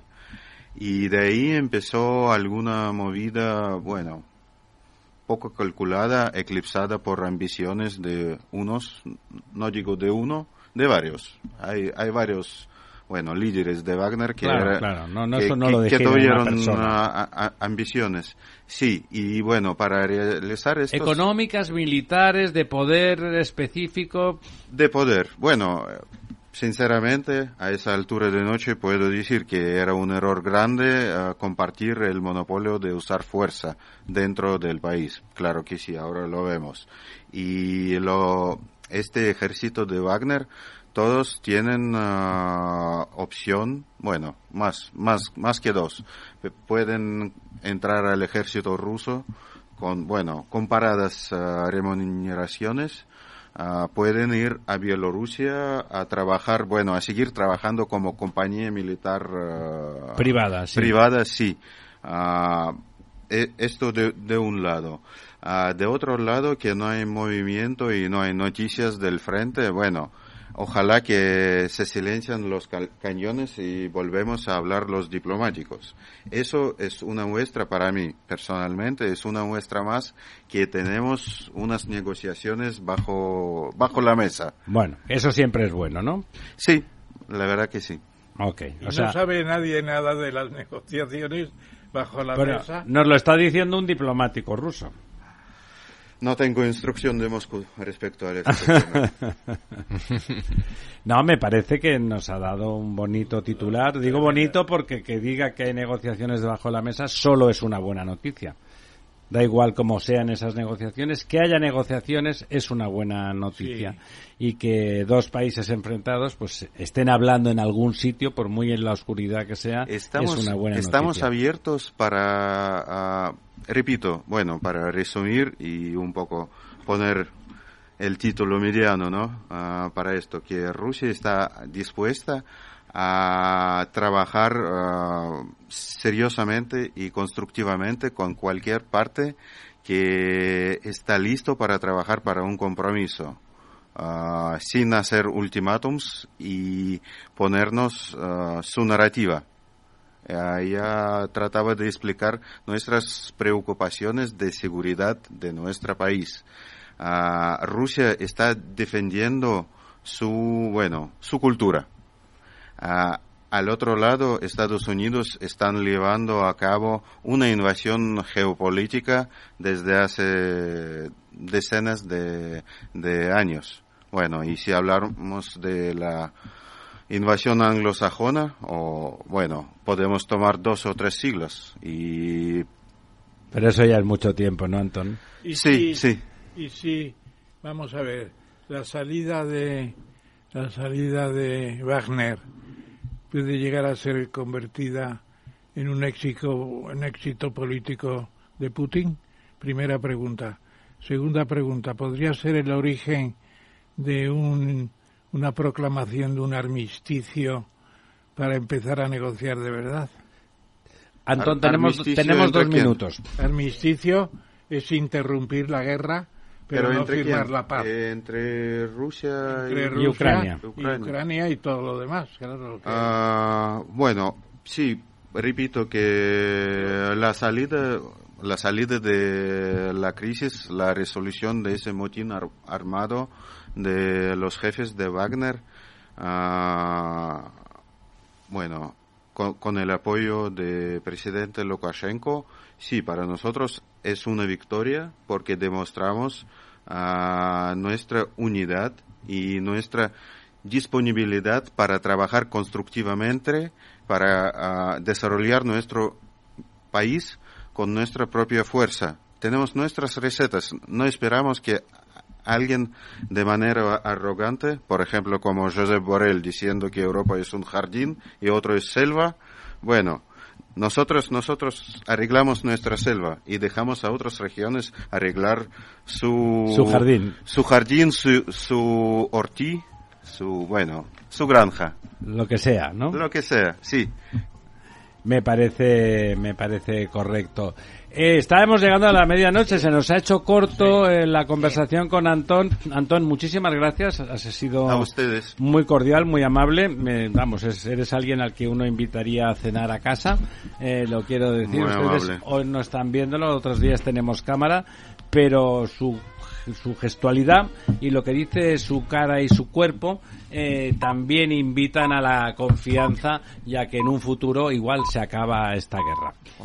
Y de ahí empezó alguna movida, bueno, poco calculada, eclipsada por ambiciones de unos, no digo de uno, de varios. Hay, hay varios bueno, líderes de Wagner que, tuvieron ambiciones. Sí, y bueno, para realizar esto... Económicas, militares, de poder específico. De poder. Bueno, sinceramente, a esa altura de noche puedo decir que era un error grande eh, compartir el monopolio de usar fuerza dentro del país. Claro que sí, ahora lo vemos. Y lo, este ejército de Wagner todos tienen uh, opción, bueno, más, más, más que dos. Pueden entrar al ejército ruso con, bueno, comparadas uh, remuneraciones. Uh, pueden ir a Bielorrusia a trabajar, bueno, a seguir trabajando como compañía militar privada, sí. Privada, sí. E, esto de, de un lado. de otro lado, que no hay movimiento y no hay noticias del frente, bueno, Ojalá que se silencian los cañones y volvemos a hablar los diplomáticos. Eso es una muestra para mí, personalmente, es una muestra más que tenemos unas negociaciones bajo, bajo la mesa. Bueno, eso siempre es bueno, ¿no? Sí, la verdad que sí. Ok. no sabe nadie nada de las negociaciones bajo la mesa. Nos lo está diciendo un diplomático ruso. No tengo instrucción de Moscú respecto a no, me parece que nos ha dado un bonito titular. Digo bonito porque que diga que hay negociaciones debajo de la mesa solo es una buena noticia. Da igual cómo sean esas negociaciones, que haya negociaciones es una buena noticia. Y que dos países enfrentados pues estén hablando en algún sitio, por muy en la oscuridad que sea, estamos, es una buena noticia. Estamos abiertos para repito, bueno, para resumir y un poco poner el título mediano, ¿no? Ah, para esto, que Rusia está dispuesta a trabajar ah, seriosamente y constructivamente con cualquier parte que está listo para trabajar para un compromiso. Ah, sin hacer ultimátums y ponernos su narrativa. Ella trataba de explicar nuestras preocupaciones de seguridad de nuestro país. Rusia está defendiendo su, bueno, su cultura. Ah, al otro lado, Estados Unidos están llevando a cabo una invasión geopolítica desde hace decenas de, de años. Bueno, y si hablamos de la invasión anglosajona o bueno podemos tomar dos o tres siglos y pero eso ya es mucho tiempo no Anton ¿Y sí sí. y sí. Vamos a ver la salida de la salida de Wagner puede llegar a ser convertida en un éxito un éxito político de Putin primera pregunta segunda pregunta podría ser el origen de un una proclamación de un armisticio para empezar a negociar de verdad. Antón, tenemos, tenemos dos minutos. Armisticio es interrumpir la guerra, pero, no firmar la paz. entre Rusia, y, Ucrania. Ucrania. y todo lo demás. Ah, bueno, sí, repito que la salida la salida de la crisis, la resolución de ese motín armado de los jefes de Wagner, ah, bueno, con, el apoyo del presidente Lukashenko, sí, para nosotros es una victoria porque demostramos ah, nuestra unidad y nuestra disponibilidad para trabajar constructivamente, para ah, desarrollar nuestro país con nuestra propia fuerza. Tenemos nuestras recetas. No esperamos que alguien de manera arrogante, por ejemplo, como Josep Borrell diciendo que Europa es un jardín y otro es selva, bueno, nosotros, nosotros arreglamos nuestra selva y dejamos a otras regiones arreglar su, su jardín, su jardín, su, su ortí, su, bueno, su granja. Lo que sea, ¿no? Lo que sea, sí. Me parece, me parece correcto. Eh, estábamos llegando a la medianoche, se nos ha hecho corto eh, la conversación con Antón. Antón, muchísimas gracias, has sido a ustedes. muy cordial, muy amable. vamos, eres alguien al que uno invitaría a cenar a casa, eh, lo quiero decir. ustedes hoy no están viéndolo, otros días tenemos cámara, pero su su gestualidad y lo que dice su cara y su cuerpo eh, también invitan a la confianza ya que en un futuro igual se acaba esta guerra.